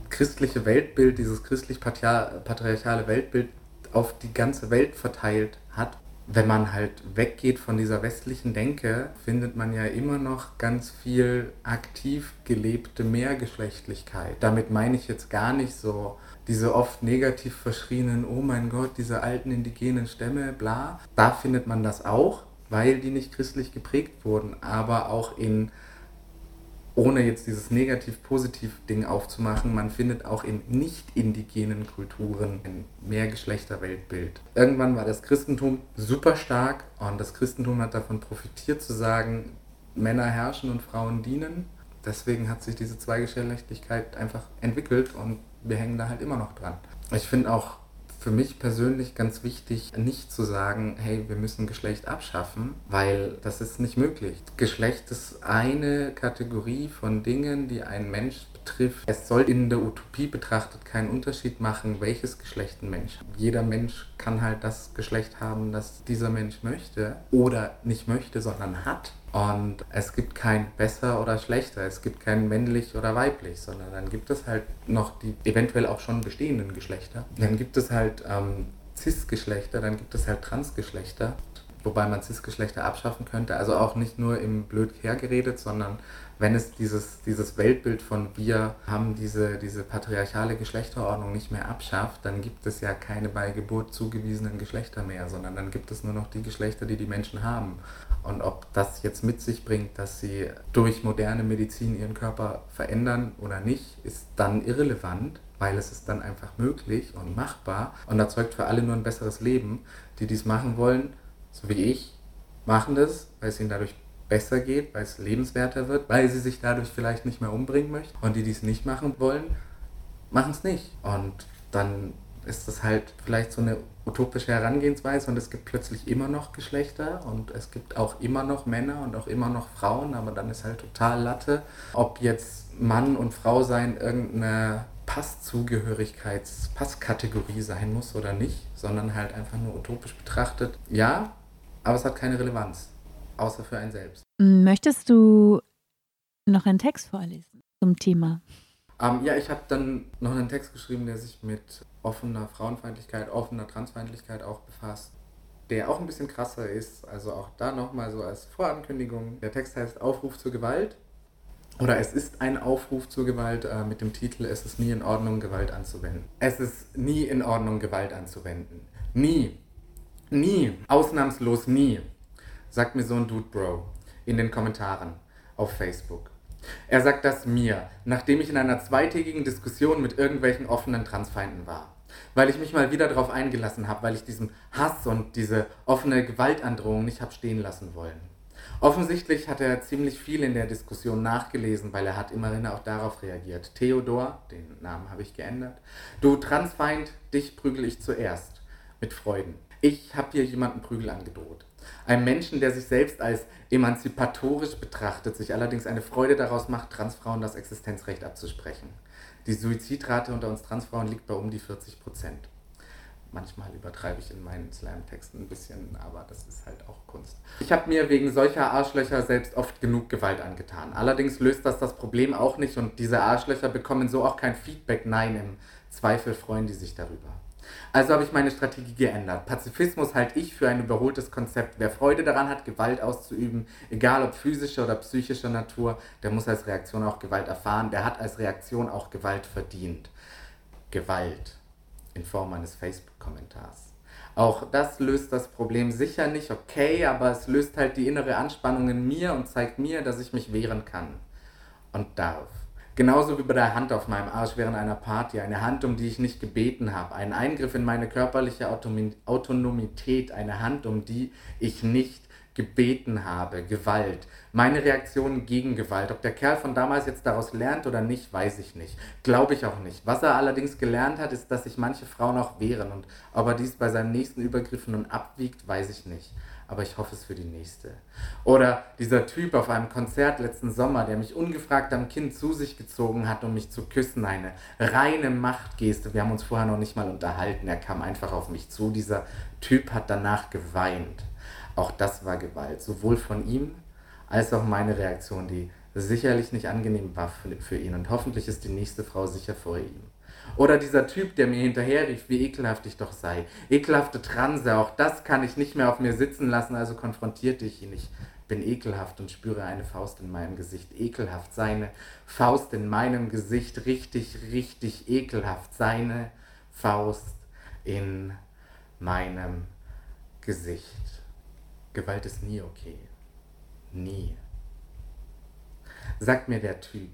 christliche Weltbild, dieses christlich-patriarchale Weltbild auf die ganze Welt verteilt hat, wenn man halt weggeht von dieser westlichen Denke, findet man ja immer noch ganz viel aktiv gelebte Mehrgeschlechtlichkeit. Damit meine ich jetzt gar nicht so diese oft negativ verschrienen, oh mein Gott, diese alten indigenen Stämme, bla. Da findet man das auch, weil die nicht christlich geprägt wurden, aber auch in ohne jetzt dieses negativ-positiv-Ding aufzumachen, man findet auch in nicht-indigenen Kulturen ein Mehrgeschlechter-Weltbild. Irgendwann war das Christentum super stark und das Christentum hat davon profitiert zu sagen, Männer herrschen und Frauen dienen. Deswegen hat sich diese Zweigeschlechtlichkeit einfach entwickelt und wir hängen da halt immer noch dran. Ich finde auch für mich persönlich ganz wichtig, nicht zu sagen, hey, wir müssen Geschlecht abschaffen, weil das ist nicht möglich. Geschlecht ist eine Kategorie von Dingen, die ein Mensch betrifft. Es soll in der Utopie betrachtet keinen Unterschied machen, welches Geschlecht ein Mensch hat. Jeder Mensch kann halt das Geschlecht haben, das dieser Mensch möchte oder nicht möchte, sondern hat. Und es gibt kein besser oder schlechter, es gibt kein männlich oder weiblich, sondern dann gibt es halt noch die eventuell auch schon bestehenden Geschlechter. Dann gibt es halt ähm, Cis-Geschlechter, dann gibt es halt Transgeschlechter, wobei man Cis-Geschlechter abschaffen könnte. Also auch nicht nur im blöd hergeredet, sondern wenn es dieses, dieses Weltbild von wir haben diese, diese patriarchale Geschlechterordnung nicht mehr abschafft, dann gibt es ja keine bei Geburt zugewiesenen Geschlechter mehr, sondern dann gibt es nur noch die Geschlechter, die die Menschen haben. Und ob das jetzt mit sich bringt, dass sie durch moderne Medizin ihren Körper verändern oder nicht, ist dann irrelevant, weil es ist dann einfach möglich und machbar und erzeugt für alle nur ein besseres Leben. Die dies machen wollen, so wie ich, machen das, weil es ihnen dadurch besser geht, weil es lebenswerter wird, weil sie sich dadurch vielleicht nicht mehr umbringen möchten. Und die, die es nicht machen wollen, machen es nicht. Und dann ist das halt vielleicht so eine utopische Herangehensweise und es gibt plötzlich immer noch Geschlechter und es gibt auch immer noch Männer und auch immer noch Frauen, aber dann ist halt total Latte, ob jetzt Mann und Frau sein irgendeine Passzugehörigkeits, Passkategorie sein muss oder nicht, sondern halt einfach nur utopisch betrachtet. Ja, aber es hat keine Relevanz außer für einen selbst. Möchtest du noch einen Text vorlesen zum Thema? Ähm, ja, ich habe dann noch einen Text geschrieben, der sich mit offener Frauenfeindlichkeit, offener Transfeindlichkeit auch befasst, der auch ein bisschen krasser ist. Also auch da nochmal so als Vorankündigung. Der Text heißt Aufruf zur Gewalt. Oder es ist ein Aufruf zur Gewalt äh, mit dem Titel Es ist nie in Ordnung, Gewalt anzuwenden. Es ist nie in Ordnung, Gewalt anzuwenden. Nie. Nie. Ausnahmslos nie sagt mir so ein Dude Bro in den Kommentaren auf Facebook. Er sagt das mir, nachdem ich in einer zweitägigen Diskussion mit irgendwelchen offenen Transfeinden war. Weil ich mich mal wieder darauf eingelassen habe, weil ich diesen Hass und diese offene Gewaltandrohung nicht habe stehen lassen wollen. Offensichtlich hat er ziemlich viel in der Diskussion nachgelesen, weil er hat immerhin auch darauf reagiert. Theodor, den Namen habe ich geändert. Du Transfeind, dich prügel ich zuerst. Mit Freuden. Ich habe hier jemanden Prügel angedroht. Ein Menschen, der sich selbst als emanzipatorisch betrachtet, sich allerdings eine Freude daraus macht, Transfrauen das Existenzrecht abzusprechen. Die Suizidrate unter uns Transfrauen liegt bei um die 40 Prozent. Manchmal übertreibe ich in meinen Slam-Texten ein bisschen, aber das ist halt auch Kunst. Ich habe mir wegen solcher Arschlöcher selbst oft genug Gewalt angetan. Allerdings löst das das Problem auch nicht und diese Arschlöcher bekommen so auch kein Feedback. Nein, im Zweifel freuen die sich darüber. Also habe ich meine Strategie geändert. Pazifismus halte ich für ein überholtes Konzept. Wer Freude daran hat, Gewalt auszuüben, egal ob physischer oder psychischer Natur, der muss als Reaktion auch Gewalt erfahren. Der hat als Reaktion auch Gewalt verdient. Gewalt in Form eines Facebook-Kommentars. Auch das löst das Problem sicher nicht, okay, aber es löst halt die innere Anspannung in mir und zeigt mir, dass ich mich wehren kann und darf. Genauso wie bei der Hand auf meinem Arsch während einer Party. Eine Hand, um die ich nicht gebeten habe. Ein Eingriff in meine körperliche Autonomität. Eine Hand, um die ich nicht gebeten habe. Gewalt. Meine Reaktion gegen Gewalt. Ob der Kerl von damals jetzt daraus lernt oder nicht, weiß ich nicht. Glaube ich auch nicht. Was er allerdings gelernt hat, ist, dass sich manche Frauen auch wehren. Und ob er dies bei seinem nächsten Übergriff nun abwiegt, weiß ich nicht aber ich hoffe es für die nächste. Oder dieser Typ auf einem Konzert letzten Sommer, der mich ungefragt am Kind zu sich gezogen hat, um mich zu küssen. Eine reine Machtgeste. Wir haben uns vorher noch nicht mal unterhalten. Er kam einfach auf mich zu. Dieser Typ hat danach geweint. Auch das war Gewalt. Sowohl von ihm als auch meine Reaktion, die sicherlich nicht angenehm war für, ihn. Und hoffentlich ist die nächste Frau sicher vor ihm. Oder dieser Typ, der mir hinterherrief, wie ekelhaft ich doch sei. Ekelhafte Transe, auch das kann ich nicht mehr auf mir sitzen lassen, also konfrontierte ich ihn. Ich bin ekelhaft und spüre eine Faust in meinem Gesicht. Ekelhaft, seine Faust in meinem Gesicht, richtig, richtig ekelhaft. Seine Faust in meinem Gesicht. Gewalt ist nie okay. Nie. Sagt mir der Typ,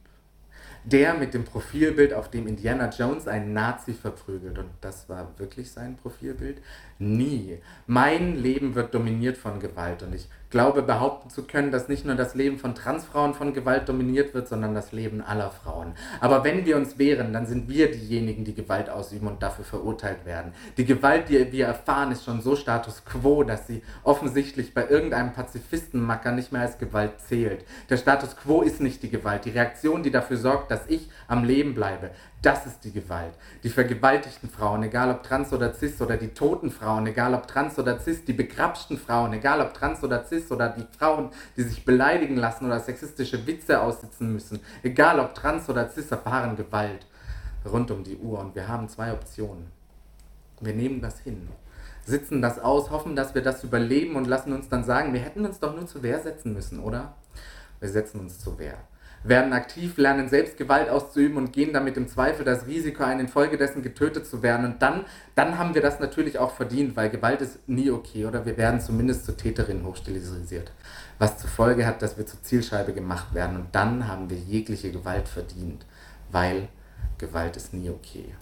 der mit dem Profilbild, auf dem Indiana Jones einen Nazi verprügelt. Und das war wirklich sein Profilbild. Nie. Mein Leben wird dominiert von Gewalt. Und ich glaube behaupten zu können, dass nicht nur das Leben von Transfrauen von Gewalt dominiert wird, sondern das Leben aller Frauen. Aber wenn wir uns wehren, dann sind wir diejenigen, die Gewalt ausüben und dafür verurteilt werden. Die Gewalt, die wir erfahren, ist schon so Status quo, dass sie offensichtlich bei irgendeinem Pazifistenmacker nicht mehr als Gewalt zählt. Der Status quo ist nicht die Gewalt. Die Reaktion, die dafür sorgt, dass ich am Leben bleibe, das ist die Gewalt. Die vergewaltigten Frauen, egal ob trans oder cis, oder die toten Frauen, egal ob trans oder cis, die begrapschten Frauen, egal ob trans oder cis, oder die Frauen, die sich beleidigen lassen oder sexistische Witze aussitzen müssen, egal ob trans oder cis, erfahren Gewalt rund um die Uhr. Und wir haben zwei Optionen. Wir nehmen das hin, sitzen das aus, hoffen, dass wir das überleben und lassen uns dann sagen, wir hätten uns doch nur zur Wehr setzen müssen, oder? Wir setzen uns zur Wehr werden aktiv, lernen selbst Gewalt auszuüben und gehen damit im Zweifel das Risiko ein, infolgedessen getötet zu werden. Und dann, dann haben wir das natürlich auch verdient, weil Gewalt ist nie okay oder wir werden zumindest zu Täterinnen hochstilisiert. Was zur Folge hat, dass wir zur Zielscheibe gemacht werden. Und dann haben wir jegliche Gewalt verdient, weil Gewalt ist nie okay.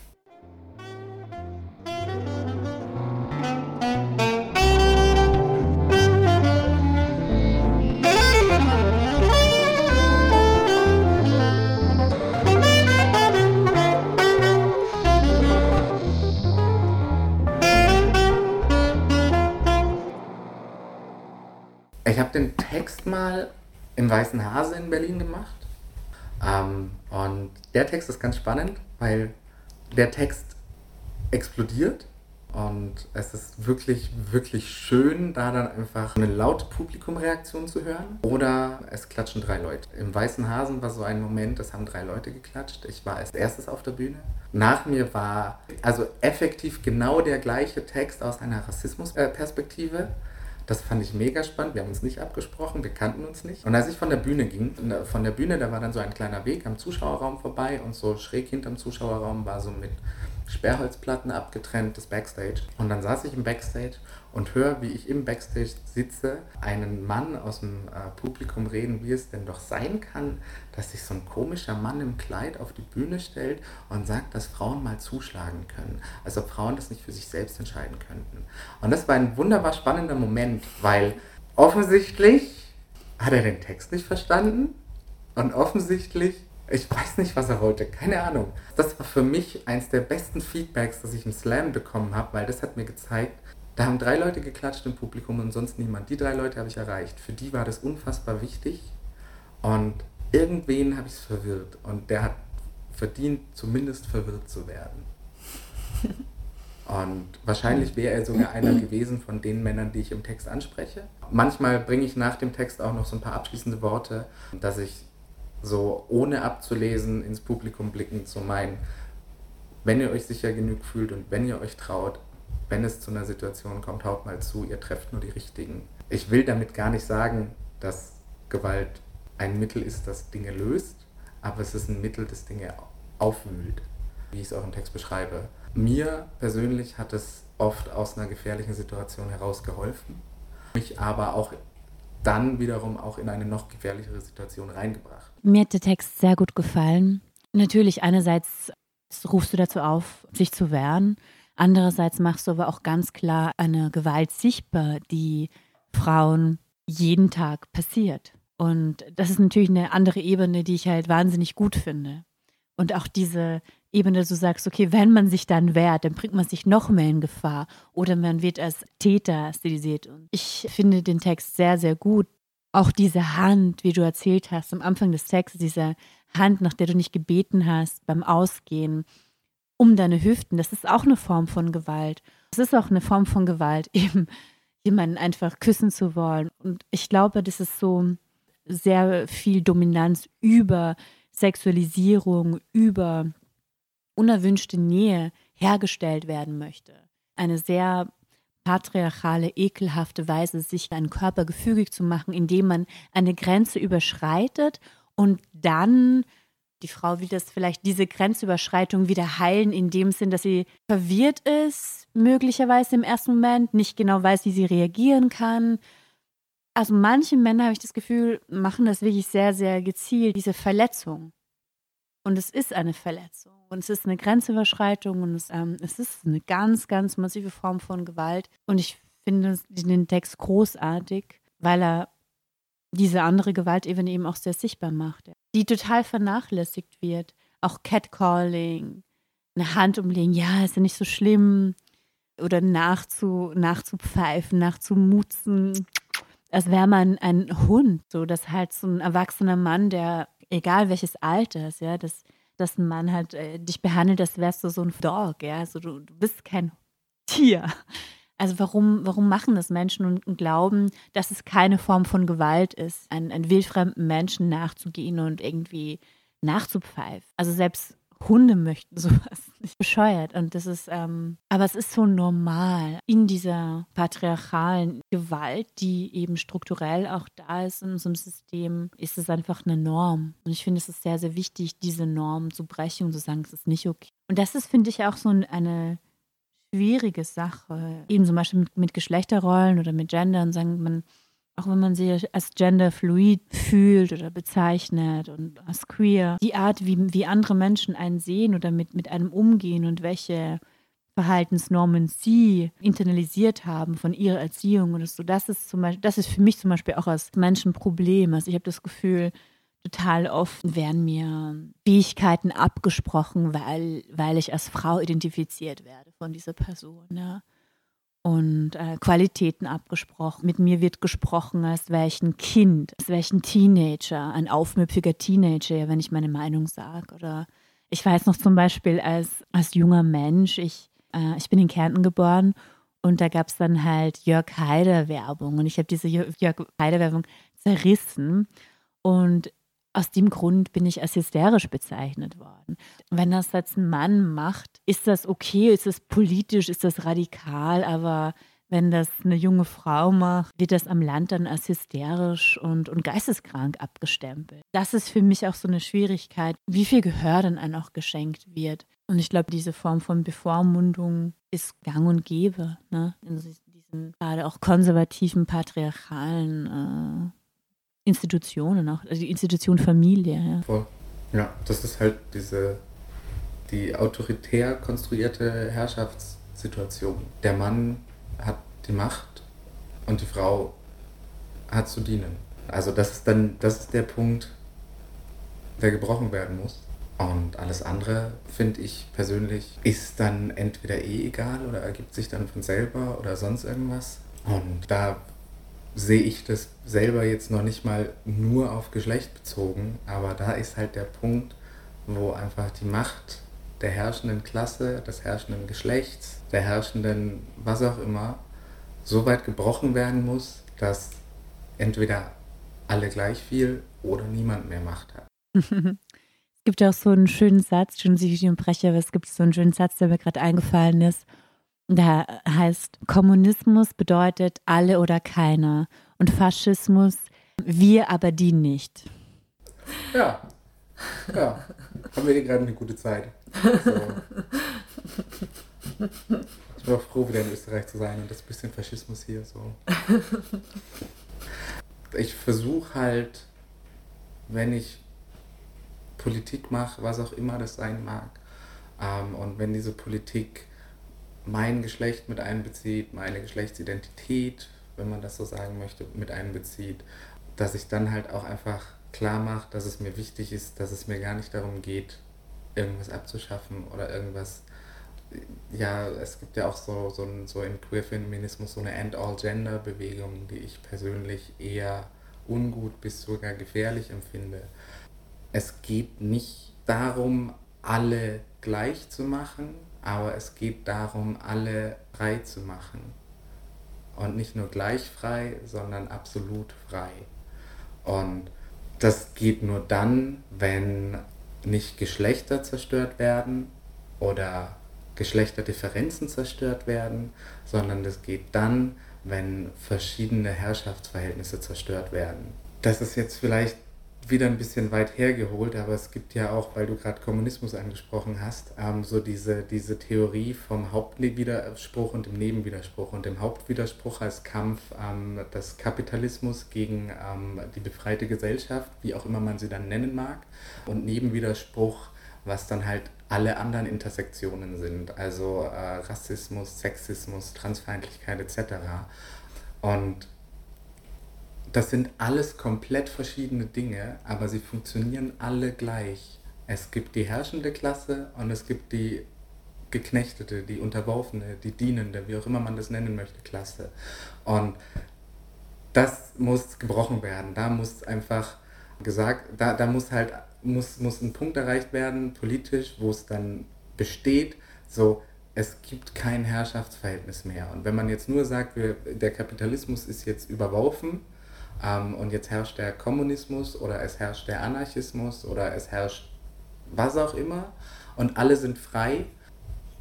Ich habe den Text mal im Weißen Hase in Berlin gemacht. Ähm, und der Text ist ganz spannend, weil der Text explodiert und es ist wirklich, wirklich schön, da dann einfach eine laute Publikumreaktion zu hören. Oder es klatschen drei Leute. Im Weißen Hasen war so ein Moment, es haben drei Leute geklatscht. Ich war als erstes auf der Bühne. Nach mir war also effektiv genau der gleiche Text aus einer Rassismusperspektive. Das fand ich mega spannend. Wir haben uns nicht abgesprochen, wir kannten uns nicht. Und als ich von der Bühne ging, von der Bühne, da war dann so ein kleiner Weg am Zuschauerraum vorbei und so schräg hinterm Zuschauerraum war so mit Sperrholzplatten abgetrennt, das Backstage. Und dann saß ich im Backstage und höre, wie ich im Backstage sitze, einen Mann aus dem äh, Publikum reden, wie es denn doch sein kann, dass sich so ein komischer Mann im Kleid auf die Bühne stellt und sagt, dass Frauen mal zuschlagen können. Als ob Frauen das nicht für sich selbst entscheiden könnten. Und das war ein wunderbar spannender Moment, weil offensichtlich hat er den Text nicht verstanden und offensichtlich ich weiß nicht, was er wollte, keine Ahnung. Das war für mich eins der besten Feedbacks, das ich im Slam bekommen habe, weil das hat mir gezeigt, da haben drei Leute geklatscht im Publikum und sonst niemand. Die drei Leute habe ich erreicht. Für die war das unfassbar wichtig. Und irgendwen habe ich es verwirrt. Und der hat verdient, zumindest verwirrt zu werden. Und wahrscheinlich wäre er sogar einer gewesen von den Männern, die ich im Text anspreche. Manchmal bringe ich nach dem Text auch noch so ein paar abschließende Worte, dass ich so ohne abzulesen ins Publikum blickend so mein, wenn ihr euch sicher genug fühlt und wenn ihr euch traut, wenn es zu einer Situation kommt, haut mal zu, ihr trefft nur die richtigen. Ich will damit gar nicht sagen, dass Gewalt ein Mittel ist, das Dinge löst, aber es ist ein Mittel, das Dinge aufwühlt, wie ich es auch im Text beschreibe. Mir persönlich hat es oft aus einer gefährlichen Situation heraus geholfen, mich aber auch dann wiederum auch in eine noch gefährlichere Situation reingebracht. Mir hat der Text sehr gut gefallen. Natürlich, einerseits rufst du dazu auf, sich zu wehren. Andererseits machst du aber auch ganz klar eine Gewalt sichtbar, die Frauen jeden Tag passiert. Und das ist natürlich eine andere Ebene, die ich halt wahnsinnig gut finde. Und auch diese Ebene, du sagst, okay, wenn man sich dann wehrt, dann bringt man sich noch mehr in Gefahr oder man wird als Täter stilisiert. Und ich finde den Text sehr, sehr gut. Auch diese Hand, wie du erzählt hast, am Anfang des Textes, diese Hand, nach der du nicht gebeten hast beim Ausgehen, um deine Hüften. Das ist auch eine Form von Gewalt. Es ist auch eine Form von Gewalt, eben jemanden einfach küssen zu wollen. Und ich glaube, das ist so sehr viel Dominanz über Sexualisierung, über unerwünschte Nähe hergestellt werden möchte. Eine sehr patriarchale, ekelhafte Weise, sich einen Körper gefügig zu machen, indem man eine Grenze überschreitet und dann die Frau will das vielleicht diese Grenzüberschreitung wieder heilen, in dem Sinn, dass sie verwirrt ist, möglicherweise im ersten Moment, nicht genau weiß, wie sie reagieren kann. Also manche Männer, habe ich das Gefühl, machen das wirklich sehr, sehr gezielt, diese Verletzung. Und es ist eine Verletzung. Und es ist eine Grenzüberschreitung und es, ähm, es ist eine ganz, ganz massive Form von Gewalt. Und ich finde den Text großartig, weil er diese andere Gewalt eben auch sehr sichtbar macht die total vernachlässigt wird. Auch Catcalling, eine Hand umlegen, ja, ist ja nicht so schlimm. Oder nachzu, nachzupfeifen, nachzumutzen, als wäre man ein Hund. So, dass halt so ein erwachsener Mann, der, egal welches Alter ist, ja, dass, dass ein Mann halt äh, dich behandelt, als wärst du so ein Dog, ja. Also du, du bist kein Tier. Also warum, warum machen das Menschen und, glauben, dass es keine Form von Gewalt ist, einen, einen wildfremden Menschen nachzugehen und irgendwie nachzupfeifen? Also selbst Hunde möchten sowas nicht bescheuert. Und das ist, ähm, aber es ist so normal in dieser patriarchalen Gewalt, die eben strukturell auch da ist in unserem System, ist es einfach eine Norm. Und ich finde, es ist sehr, sehr wichtig, diese Norm zu brechen und zu sagen, es ist nicht okay. Und das ist, finde ich, auch so eine schwierige Sache. Eben zum Beispiel mit, mit Geschlechterrollen oder mit Gendern, sagen man, auch wenn man sich als genderfluid fühlt oder bezeichnet und als queer, die Art, wie, wie andere Menschen einen sehen oder mit, mit einem umgehen und welche Verhaltensnormen sie internalisiert haben von ihrer Erziehung oder so, das ist zum Beispiel, das ist für mich zum Beispiel auch als Mensch ein Problem. Also ich habe das Gefühl, total oft werden mir Fähigkeiten abgesprochen, weil, weil ich als Frau identifiziert werde von dieser Person. Ja. Und äh, Qualitäten abgesprochen. Mit mir wird gesprochen, als wäre ich ein Kind, als wäre ich ein Teenager, ein aufmüpfiger Teenager, wenn ich meine Meinung sage. Oder ich weiß noch zum Beispiel als, als junger Mensch, ich, äh, ich bin in Kärnten geboren und da gab es dann halt Jörg Haider Werbung und ich habe diese Jörg Haider Werbung zerrissen. Und aus dem Grund bin ich als hysterisch bezeichnet worden. Wenn das jetzt ein Mann macht, ist das okay, ist das politisch, ist das radikal, aber wenn das eine junge Frau macht, wird das am Land dann als hysterisch und, und geisteskrank abgestempelt. Das ist für mich auch so eine Schwierigkeit, wie viel Gehör dann einem auch geschenkt wird. Und ich glaube, diese Form von Bevormundung ist gang und gäbe, ne? in diesen gerade auch konservativen, patriarchalen äh, Institutionen, auch also die Institution Familie. Ja. Ja, das ist halt diese die autoritär konstruierte Herrschaftssituation. Der Mann hat die Macht und die Frau hat zu dienen. Also das ist dann, das ist der Punkt, der gebrochen werden muss. Und alles andere, finde ich persönlich, ist dann entweder eh egal oder ergibt sich dann von selber oder sonst irgendwas. Und da sehe ich das selber jetzt noch nicht mal nur auf Geschlecht bezogen, aber da ist halt der Punkt, wo einfach die Macht der herrschenden Klasse, des herrschenden Geschlechts, der herrschenden was auch immer, so weit gebrochen werden muss, dass entweder alle gleich viel oder niemand mehr Macht hat. Es gibt ja auch so einen schönen Satz, schon sich unterbreche, aber es gibt so einen schönen Satz, der mir gerade eingefallen ist. Der heißt, Kommunismus bedeutet alle oder keiner und Faschismus wir, aber die nicht. Ja, ja. Haben wir hier gerade eine gute Zeit. So. Ich bin auch froh, wieder in Österreich zu sein und das bisschen Faschismus hier so. Ich versuche halt, wenn ich Politik mache, was auch immer das sein mag, ähm, und wenn diese Politik mein Geschlecht mit einbezieht, meine Geschlechtsidentität, wenn man das so sagen möchte, mit einbezieht, dass ich dann halt auch einfach klar mache, dass es mir wichtig ist, dass es mir gar nicht darum geht, irgendwas abzuschaffen oder irgendwas. Ja, es gibt ja auch so, so, so im Queer-Feminismus so eine End-All-Gender-Bewegung, die ich persönlich eher ungut bis sogar gefährlich empfinde. Es geht nicht darum, alle gleich zu machen, aber es geht darum, alle frei zu machen. Und nicht nur gleich frei, sondern absolut frei. Und das geht nur dann, wenn nicht Geschlechter zerstört werden oder Geschlechterdifferenzen zerstört werden, sondern das geht dann, wenn verschiedene Herrschaftsverhältnisse zerstört werden. Das ist jetzt vielleicht wieder ein bisschen weit hergeholt, aber es gibt ja auch, weil du gerade Kommunismus angesprochen hast, ähm, so diese, diese Theorie vom Hauptwiderspruch und dem Nebenwiderspruch. Und dem Hauptwiderspruch als Kampf ähm, des Kapitalismus gegen ähm, die befreite Gesellschaft, wie auch immer man sie dann nennen mag. Und Nebenwiderspruch, was dann halt alle anderen Intersektionen sind, also äh, Rassismus, Sexismus, Transfeindlichkeit etc. Und das sind alles komplett verschiedene Dinge, aber sie funktionieren alle gleich. Es gibt die herrschende Klasse und es gibt die geknechtete, die unterworfene, die dienende, wie auch immer man das nennen möchte, Klasse. Und das muss gebrochen werden. Da muss einfach gesagt, da, da muss halt muss, muss ein Punkt erreicht werden, politisch, wo es dann besteht, so es gibt kein Herrschaftsverhältnis mehr. Und wenn man jetzt nur sagt, wir, der Kapitalismus ist jetzt überworfen, ähm, und jetzt herrscht der Kommunismus oder es herrscht der Anarchismus oder es herrscht was auch immer und alle sind frei,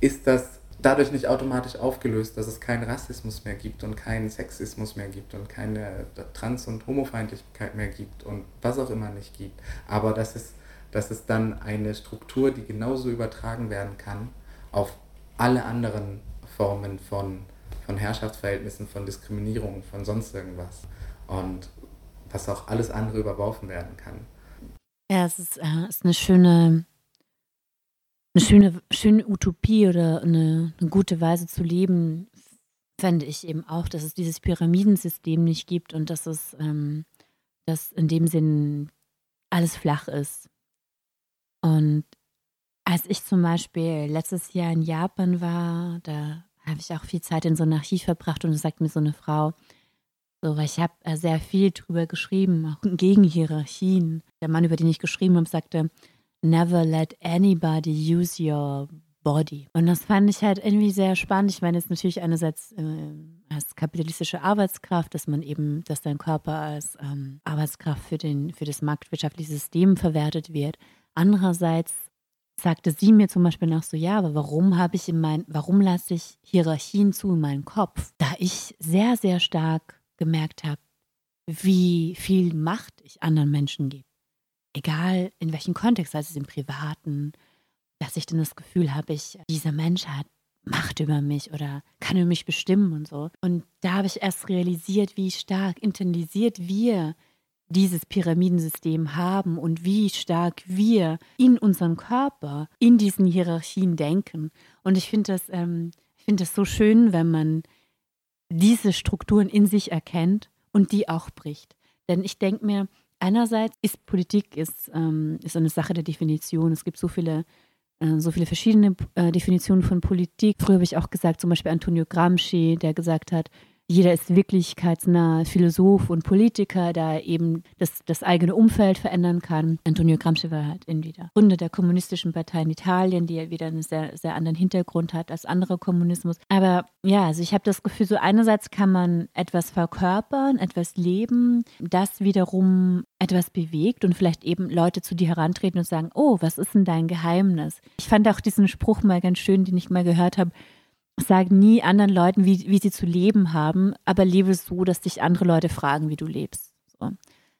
ist das dadurch nicht automatisch aufgelöst, dass es keinen Rassismus mehr gibt und keinen Sexismus mehr gibt und keine Trans- und Homofeindlichkeit mehr gibt und was auch immer nicht gibt. Aber das ist, das ist dann eine Struktur, die genauso übertragen werden kann auf alle anderen Formen von, von Herrschaftsverhältnissen, von Diskriminierung, von sonst irgendwas und was auch alles andere überworfen werden kann. Ja, es ist, äh, ist eine schöne, eine schöne, schöne Utopie oder eine, eine gute Weise zu leben, fände ich eben auch, dass es dieses Pyramidensystem nicht gibt und dass es, ähm, dass in dem Sinn alles flach ist. Und als ich zum Beispiel letztes Jahr in Japan war, da habe ich auch viel Zeit in so einem Archiv verbracht und da sagt mir so eine Frau, so, weil ich habe äh, sehr viel drüber geschrieben, auch gegen Hierarchien. Der Mann, über den ich geschrieben habe, sagte, never let anybody use your body. Und das fand ich halt irgendwie sehr spannend. Ich meine, ist natürlich einerseits äh, als kapitalistische Arbeitskraft, dass man eben, dass dein Körper als ähm, Arbeitskraft für, den, für das marktwirtschaftliche System verwertet wird. Andererseits sagte sie mir zum Beispiel noch so, ja, aber warum habe ich in mein, warum lasse ich Hierarchien zu in meinem Kopf? Da ich sehr, sehr stark gemerkt habe, wie viel Macht ich anderen Menschen gebe. Egal in welchem Kontext, es im Privaten, dass ich dann das Gefühl habe, ich, dieser Mensch hat Macht über mich oder kann über mich bestimmen und so. Und da habe ich erst realisiert, wie stark intensiert wir dieses Pyramidensystem haben und wie stark wir in unserem Körper in diesen Hierarchien denken. Und ich finde das, ähm, find das so schön, wenn man diese Strukturen in sich erkennt und die auch bricht. Denn ich denke mir, einerseits ist Politik ist, ähm, ist eine Sache der Definition. Es gibt so viele äh, so viele verschiedene äh, Definitionen von Politik. Früher habe ich auch gesagt, zum Beispiel Antonio Gramsci, der gesagt hat, jeder ist wirklichkeitsnah Philosoph und Politiker, der eben das, das eigene Umfeld verändern kann. Antonio Gramsci war halt irgendwie der Gründer der kommunistischen Partei in Italien, die ja wieder einen sehr, sehr anderen Hintergrund hat als anderer Kommunismus. Aber ja, also ich habe das Gefühl, so einerseits kann man etwas verkörpern, etwas leben, das wiederum etwas bewegt und vielleicht eben Leute zu dir herantreten und sagen, oh, was ist denn dein Geheimnis? Ich fand auch diesen Spruch mal ganz schön, den ich mal gehört habe sag nie anderen Leuten, wie, wie sie zu leben haben, aber lebe so, dass dich andere Leute fragen, wie du lebst. So.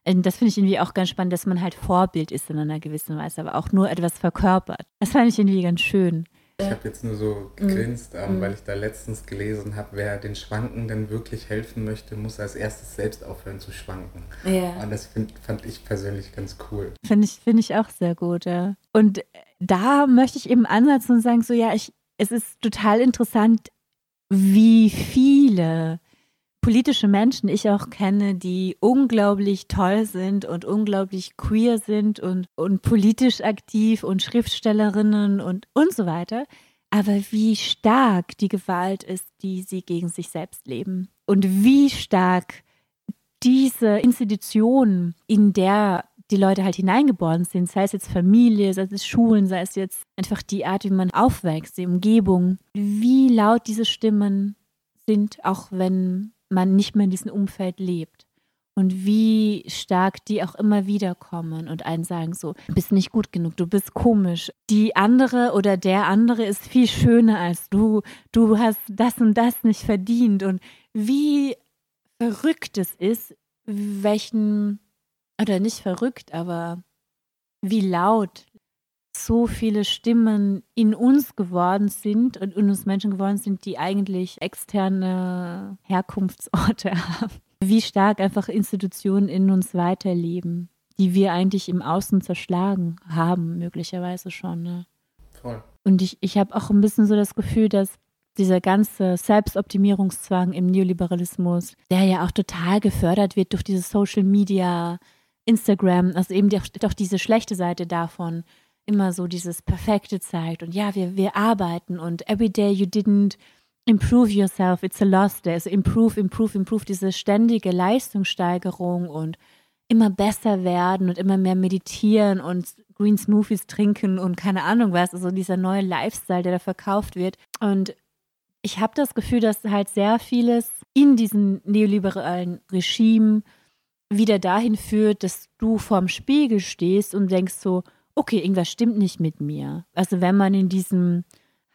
Und das finde ich irgendwie auch ganz spannend, dass man halt Vorbild ist in einer gewissen Weise, aber auch nur etwas verkörpert. Das fand ich irgendwie ganz schön. Ich habe jetzt nur so mhm. gegrinst, ähm, mhm. weil ich da letztens gelesen habe, wer den Schwankenden wirklich helfen möchte, muss als erstes selbst aufhören zu schwanken. Ja. Und das find, fand ich persönlich ganz cool. Finde ich, find ich auch sehr gut, ja. Und da möchte ich eben ansetzen und sagen, so ja, ich, es ist total interessant, wie viele politische Menschen ich auch kenne, die unglaublich toll sind und unglaublich queer sind und, und politisch aktiv und Schriftstellerinnen und, und so weiter. Aber wie stark die Gewalt ist, die sie gegen sich selbst leben. Und wie stark diese Institution, in der die Leute halt hineingeboren sind, sei es jetzt Familie, sei es Schulen, sei es jetzt einfach die Art, wie man aufwächst, die Umgebung, wie laut diese Stimmen sind, auch wenn man nicht mehr in diesem Umfeld lebt. Und wie stark die auch immer wieder kommen und einen sagen so, du bist nicht gut genug, du bist komisch. Die andere oder der andere ist viel schöner als du. Du hast das und das nicht verdient. Und wie verrückt es ist, welchen oder nicht verrückt, aber wie laut so viele Stimmen in uns geworden sind und in uns Menschen geworden sind, die eigentlich externe Herkunftsorte haben. Wie stark einfach Institutionen in uns weiterleben, die wir eigentlich im Außen zerschlagen haben, möglicherweise schon. Ne? Voll. Und ich, ich habe auch ein bisschen so das Gefühl, dass dieser ganze Selbstoptimierungszwang im Neoliberalismus, der ja auch total gefördert wird durch diese Social Media, Instagram, also eben doch, doch diese schlechte Seite davon, immer so dieses Perfekte zeigt und ja, wir, wir arbeiten und every day you didn't improve yourself, it's a lost day. Also improve, improve, improve, diese ständige Leistungssteigerung und immer besser werden und immer mehr meditieren und Green Smoothies trinken und keine Ahnung was, also dieser neue Lifestyle, der da verkauft wird. Und ich habe das Gefühl, dass halt sehr vieles in diesem neoliberalen Regime wieder dahin führt, dass du vorm Spiegel stehst und denkst so, okay, irgendwas stimmt nicht mit mir. Also wenn man in diesem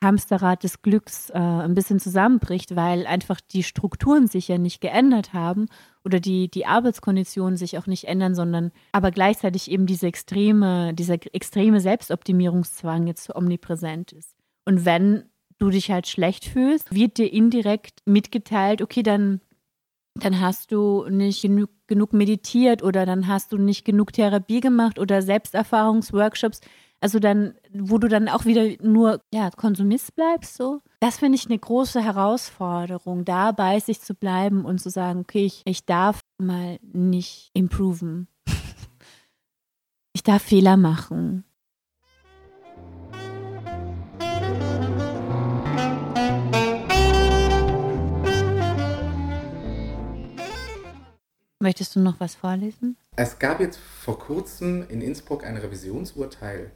Hamsterrad des Glücks äh, ein bisschen zusammenbricht, weil einfach die Strukturen sich ja nicht geändert haben oder die, die Arbeitskonditionen sich auch nicht ändern, sondern aber gleichzeitig eben diese extreme, dieser extreme Selbstoptimierungszwang jetzt so omnipräsent ist. Und wenn du dich halt schlecht fühlst, wird dir indirekt mitgeteilt, okay, dann dann hast du nicht genug, genug meditiert oder dann hast du nicht genug Therapie gemacht oder Selbsterfahrungsworkshops. Also dann, wo du dann auch wieder nur ja, Konsumist bleibst, so. Das finde ich eine große Herausforderung, da bei sich zu bleiben und zu sagen, okay, ich, ich darf mal nicht improven. ich darf Fehler machen. Möchtest du noch was vorlesen? Es gab jetzt vor kurzem in Innsbruck ein Revisionsurteil,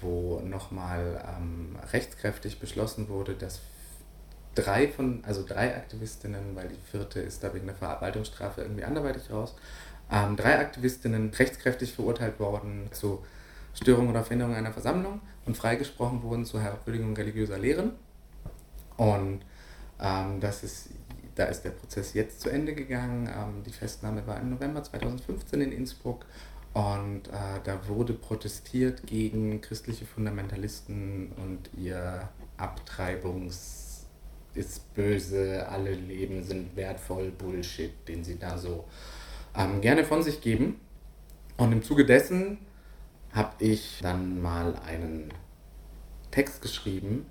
wo nochmal ähm, rechtskräftig beschlossen wurde, dass drei von, also drei Aktivistinnen, weil die vierte ist da wegen der Verwaltungsstrafe irgendwie anderweitig raus, ähm, drei Aktivistinnen rechtskräftig verurteilt worden zu Störung oder Verhinderung einer Versammlung und freigesprochen wurden zur Herabwürdigung religiöser Lehren. Und ähm, das ist, da ist der Prozess jetzt zu Ende gegangen. Ähm, die Festnahme war im November 2015 in Innsbruck und äh, da wurde protestiert gegen christliche Fundamentalisten und ihr Abtreibungs- ist böse, alle Leben sind wertvoll, Bullshit, den sie da so ähm, gerne von sich geben. Und im Zuge dessen habe ich dann mal einen Text geschrieben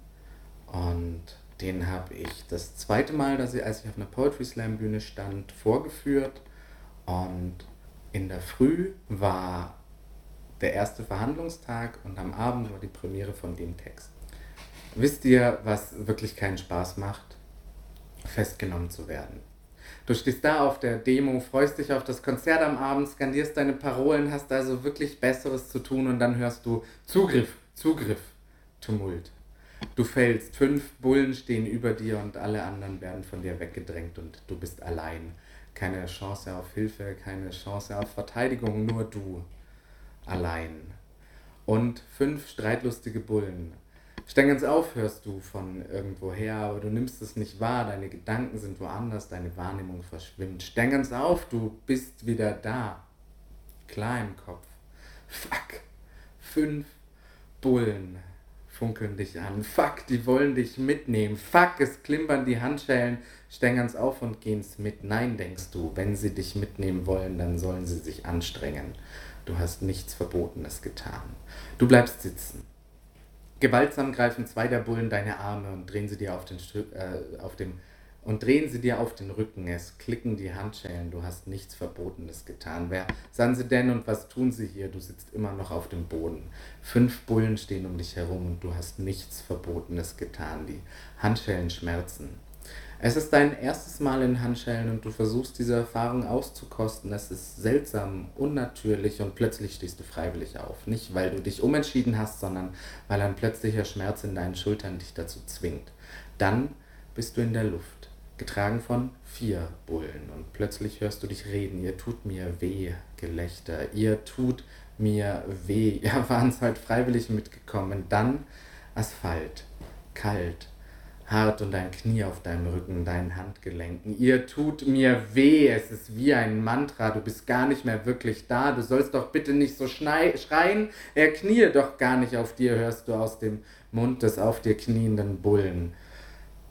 und den habe ich das zweite Mal, dass ich, als ich auf einer Poetry Slam Bühne stand, vorgeführt und in der Früh war der erste Verhandlungstag und am Abend war die Premiere von dem Text. Wisst ihr, was wirklich keinen Spaß macht? Festgenommen zu werden. Du stehst da auf der Demo, freust dich auf das Konzert am Abend, skandierst deine Parolen, hast also wirklich Besseres zu tun und dann hörst du Zugriff, Zugriff, Tumult. Du fällst, fünf Bullen stehen über dir und alle anderen werden von dir weggedrängt und du bist allein. Keine Chance auf Hilfe, keine Chance auf Verteidigung, nur du. Allein. Und fünf streitlustige Bullen, ganz auf, hörst du von irgendwoher, aber du nimmst es nicht wahr, deine Gedanken sind woanders, deine Wahrnehmung verschwimmt. Ganz auf, du bist wieder da. Klar im Kopf. Fuck. Fünf Bullen funkeln dich an. Fuck, die wollen dich mitnehmen. Fuck, es klimpern die Handschellen. Ganz auf und gehen's mit. Nein, denkst du, wenn sie dich mitnehmen wollen, dann sollen sie sich anstrengen. Du hast nichts Verbotenes getan. Du bleibst sitzen. Gewaltsam greifen zwei der Bullen deine Arme und drehen sie dir auf den, äh, auf dem und drehen sie dir auf den Rücken. Es klicken die Handschellen. Du hast nichts Verbotenes getan. Wer sind sie denn und was tun sie hier? Du sitzt immer noch auf dem Boden. Fünf Bullen stehen um dich herum und du hast nichts Verbotenes getan. Die Handschellen schmerzen. Es ist dein erstes Mal in Handschellen und du versuchst diese Erfahrung auszukosten. Es ist seltsam, unnatürlich und plötzlich stehst du freiwillig auf. Nicht, weil du dich umentschieden hast, sondern weil ein plötzlicher Schmerz in deinen Schultern dich dazu zwingt. Dann bist du in der Luft, getragen von vier Bullen und plötzlich hörst du dich reden. Ihr tut mir weh, Gelächter. Ihr tut mir weh. Ihr waren's halt freiwillig mitgekommen. Dann Asphalt, kalt, hart und dein Knie auf deinem Rücken, deinen Handgelenken. Ihr tut mir weh, es ist wie ein Mantra, du bist gar nicht mehr wirklich da, du sollst doch bitte nicht so schreien, er knie doch gar nicht auf dir, hörst du aus dem Mund des auf dir knienden Bullen.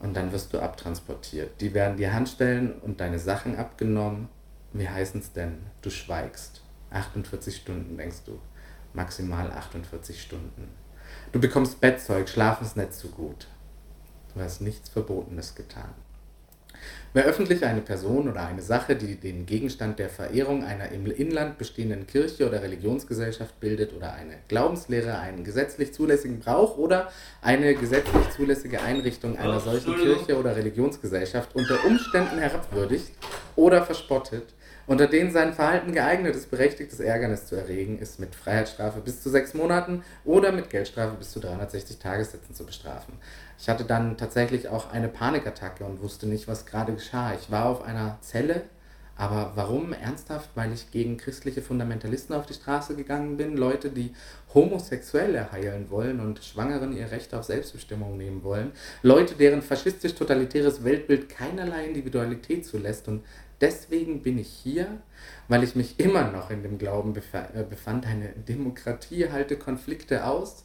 Und dann wirst du abtransportiert. Die werden dir Handstellen und deine Sachen abgenommen. Wie heißen es denn? Du schweigst. 48 Stunden, denkst du. Maximal 48 Stunden. Du bekommst Bettzeug, schlafen ist nicht so gut. Du hast nichts Verbotenes getan. Wer öffentlich eine Person oder eine Sache, die den Gegenstand der Verehrung einer im Inland bestehenden Kirche oder Religionsgesellschaft bildet oder eine Glaubenslehre, einen gesetzlich zulässigen Brauch oder eine gesetzlich zulässige Einrichtung einer solchen Kirche oder Religionsgesellschaft unter Umständen herabwürdigt oder verspottet, unter denen sein Verhalten geeignet ist, berechtigtes Ärgernis zu erregen, ist mit Freiheitsstrafe bis zu sechs Monaten oder mit Geldstrafe bis zu 360 Tagessätzen zu bestrafen. Ich hatte dann tatsächlich auch eine Panikattacke und wusste nicht, was gerade geschah. Ich war auf einer Zelle, aber warum? Ernsthaft, weil ich gegen christliche Fundamentalisten auf die Straße gegangen bin, Leute, die Homosexuelle heilen wollen und Schwangeren ihr Recht auf Selbstbestimmung nehmen wollen, Leute, deren faschistisch-totalitäres Weltbild keinerlei Individualität zulässt und deswegen bin ich hier, weil ich mich immer noch in dem Glauben äh, befand, eine Demokratie halte Konflikte aus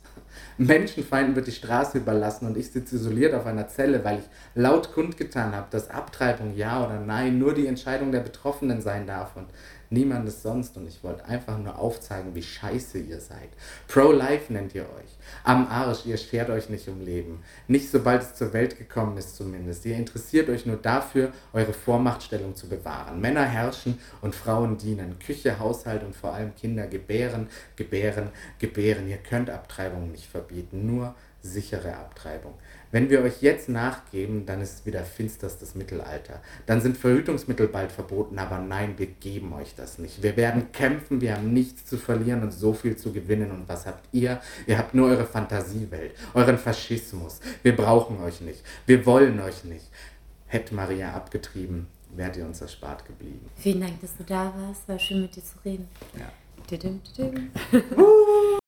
Menschenfeinden wird die Straße überlassen und ich sitze isoliert auf einer Zelle, weil ich laut kundgetan habe, dass Abtreibung ja oder nein nur die Entscheidung der Betroffenen sein darf und niemandes sonst. Und ich wollte einfach nur aufzeigen, wie scheiße ihr seid. Pro-Life nennt ihr euch. Am Arsch, ihr schert euch nicht um Leben. Nicht sobald es zur Welt gekommen ist zumindest. Ihr interessiert euch nur dafür, eure Vormachtstellung zu bewahren. Männer herrschen und Frauen dienen. Küche, Haushalt und vor allem Kinder gebären, gebären, gebären. Ihr könnt Abtreibung nicht verbieten, nur sichere Abtreibung. Wenn wir euch jetzt nachgeben, dann ist wieder finsterstes Mittelalter. Dann sind Verhütungsmittel bald verboten, aber nein, wir geben euch das nicht. Wir werden kämpfen, wir haben nichts zu verlieren und so viel zu gewinnen. Und was habt ihr? Ihr habt nur eure Fantasiewelt, euren Faschismus. Wir brauchen euch nicht. Wir wollen euch nicht. Hätte Maria abgetrieben, wärt ihr uns erspart geblieben. Vielen Dank, dass du da warst. War schön mit dir zu reden. Ja.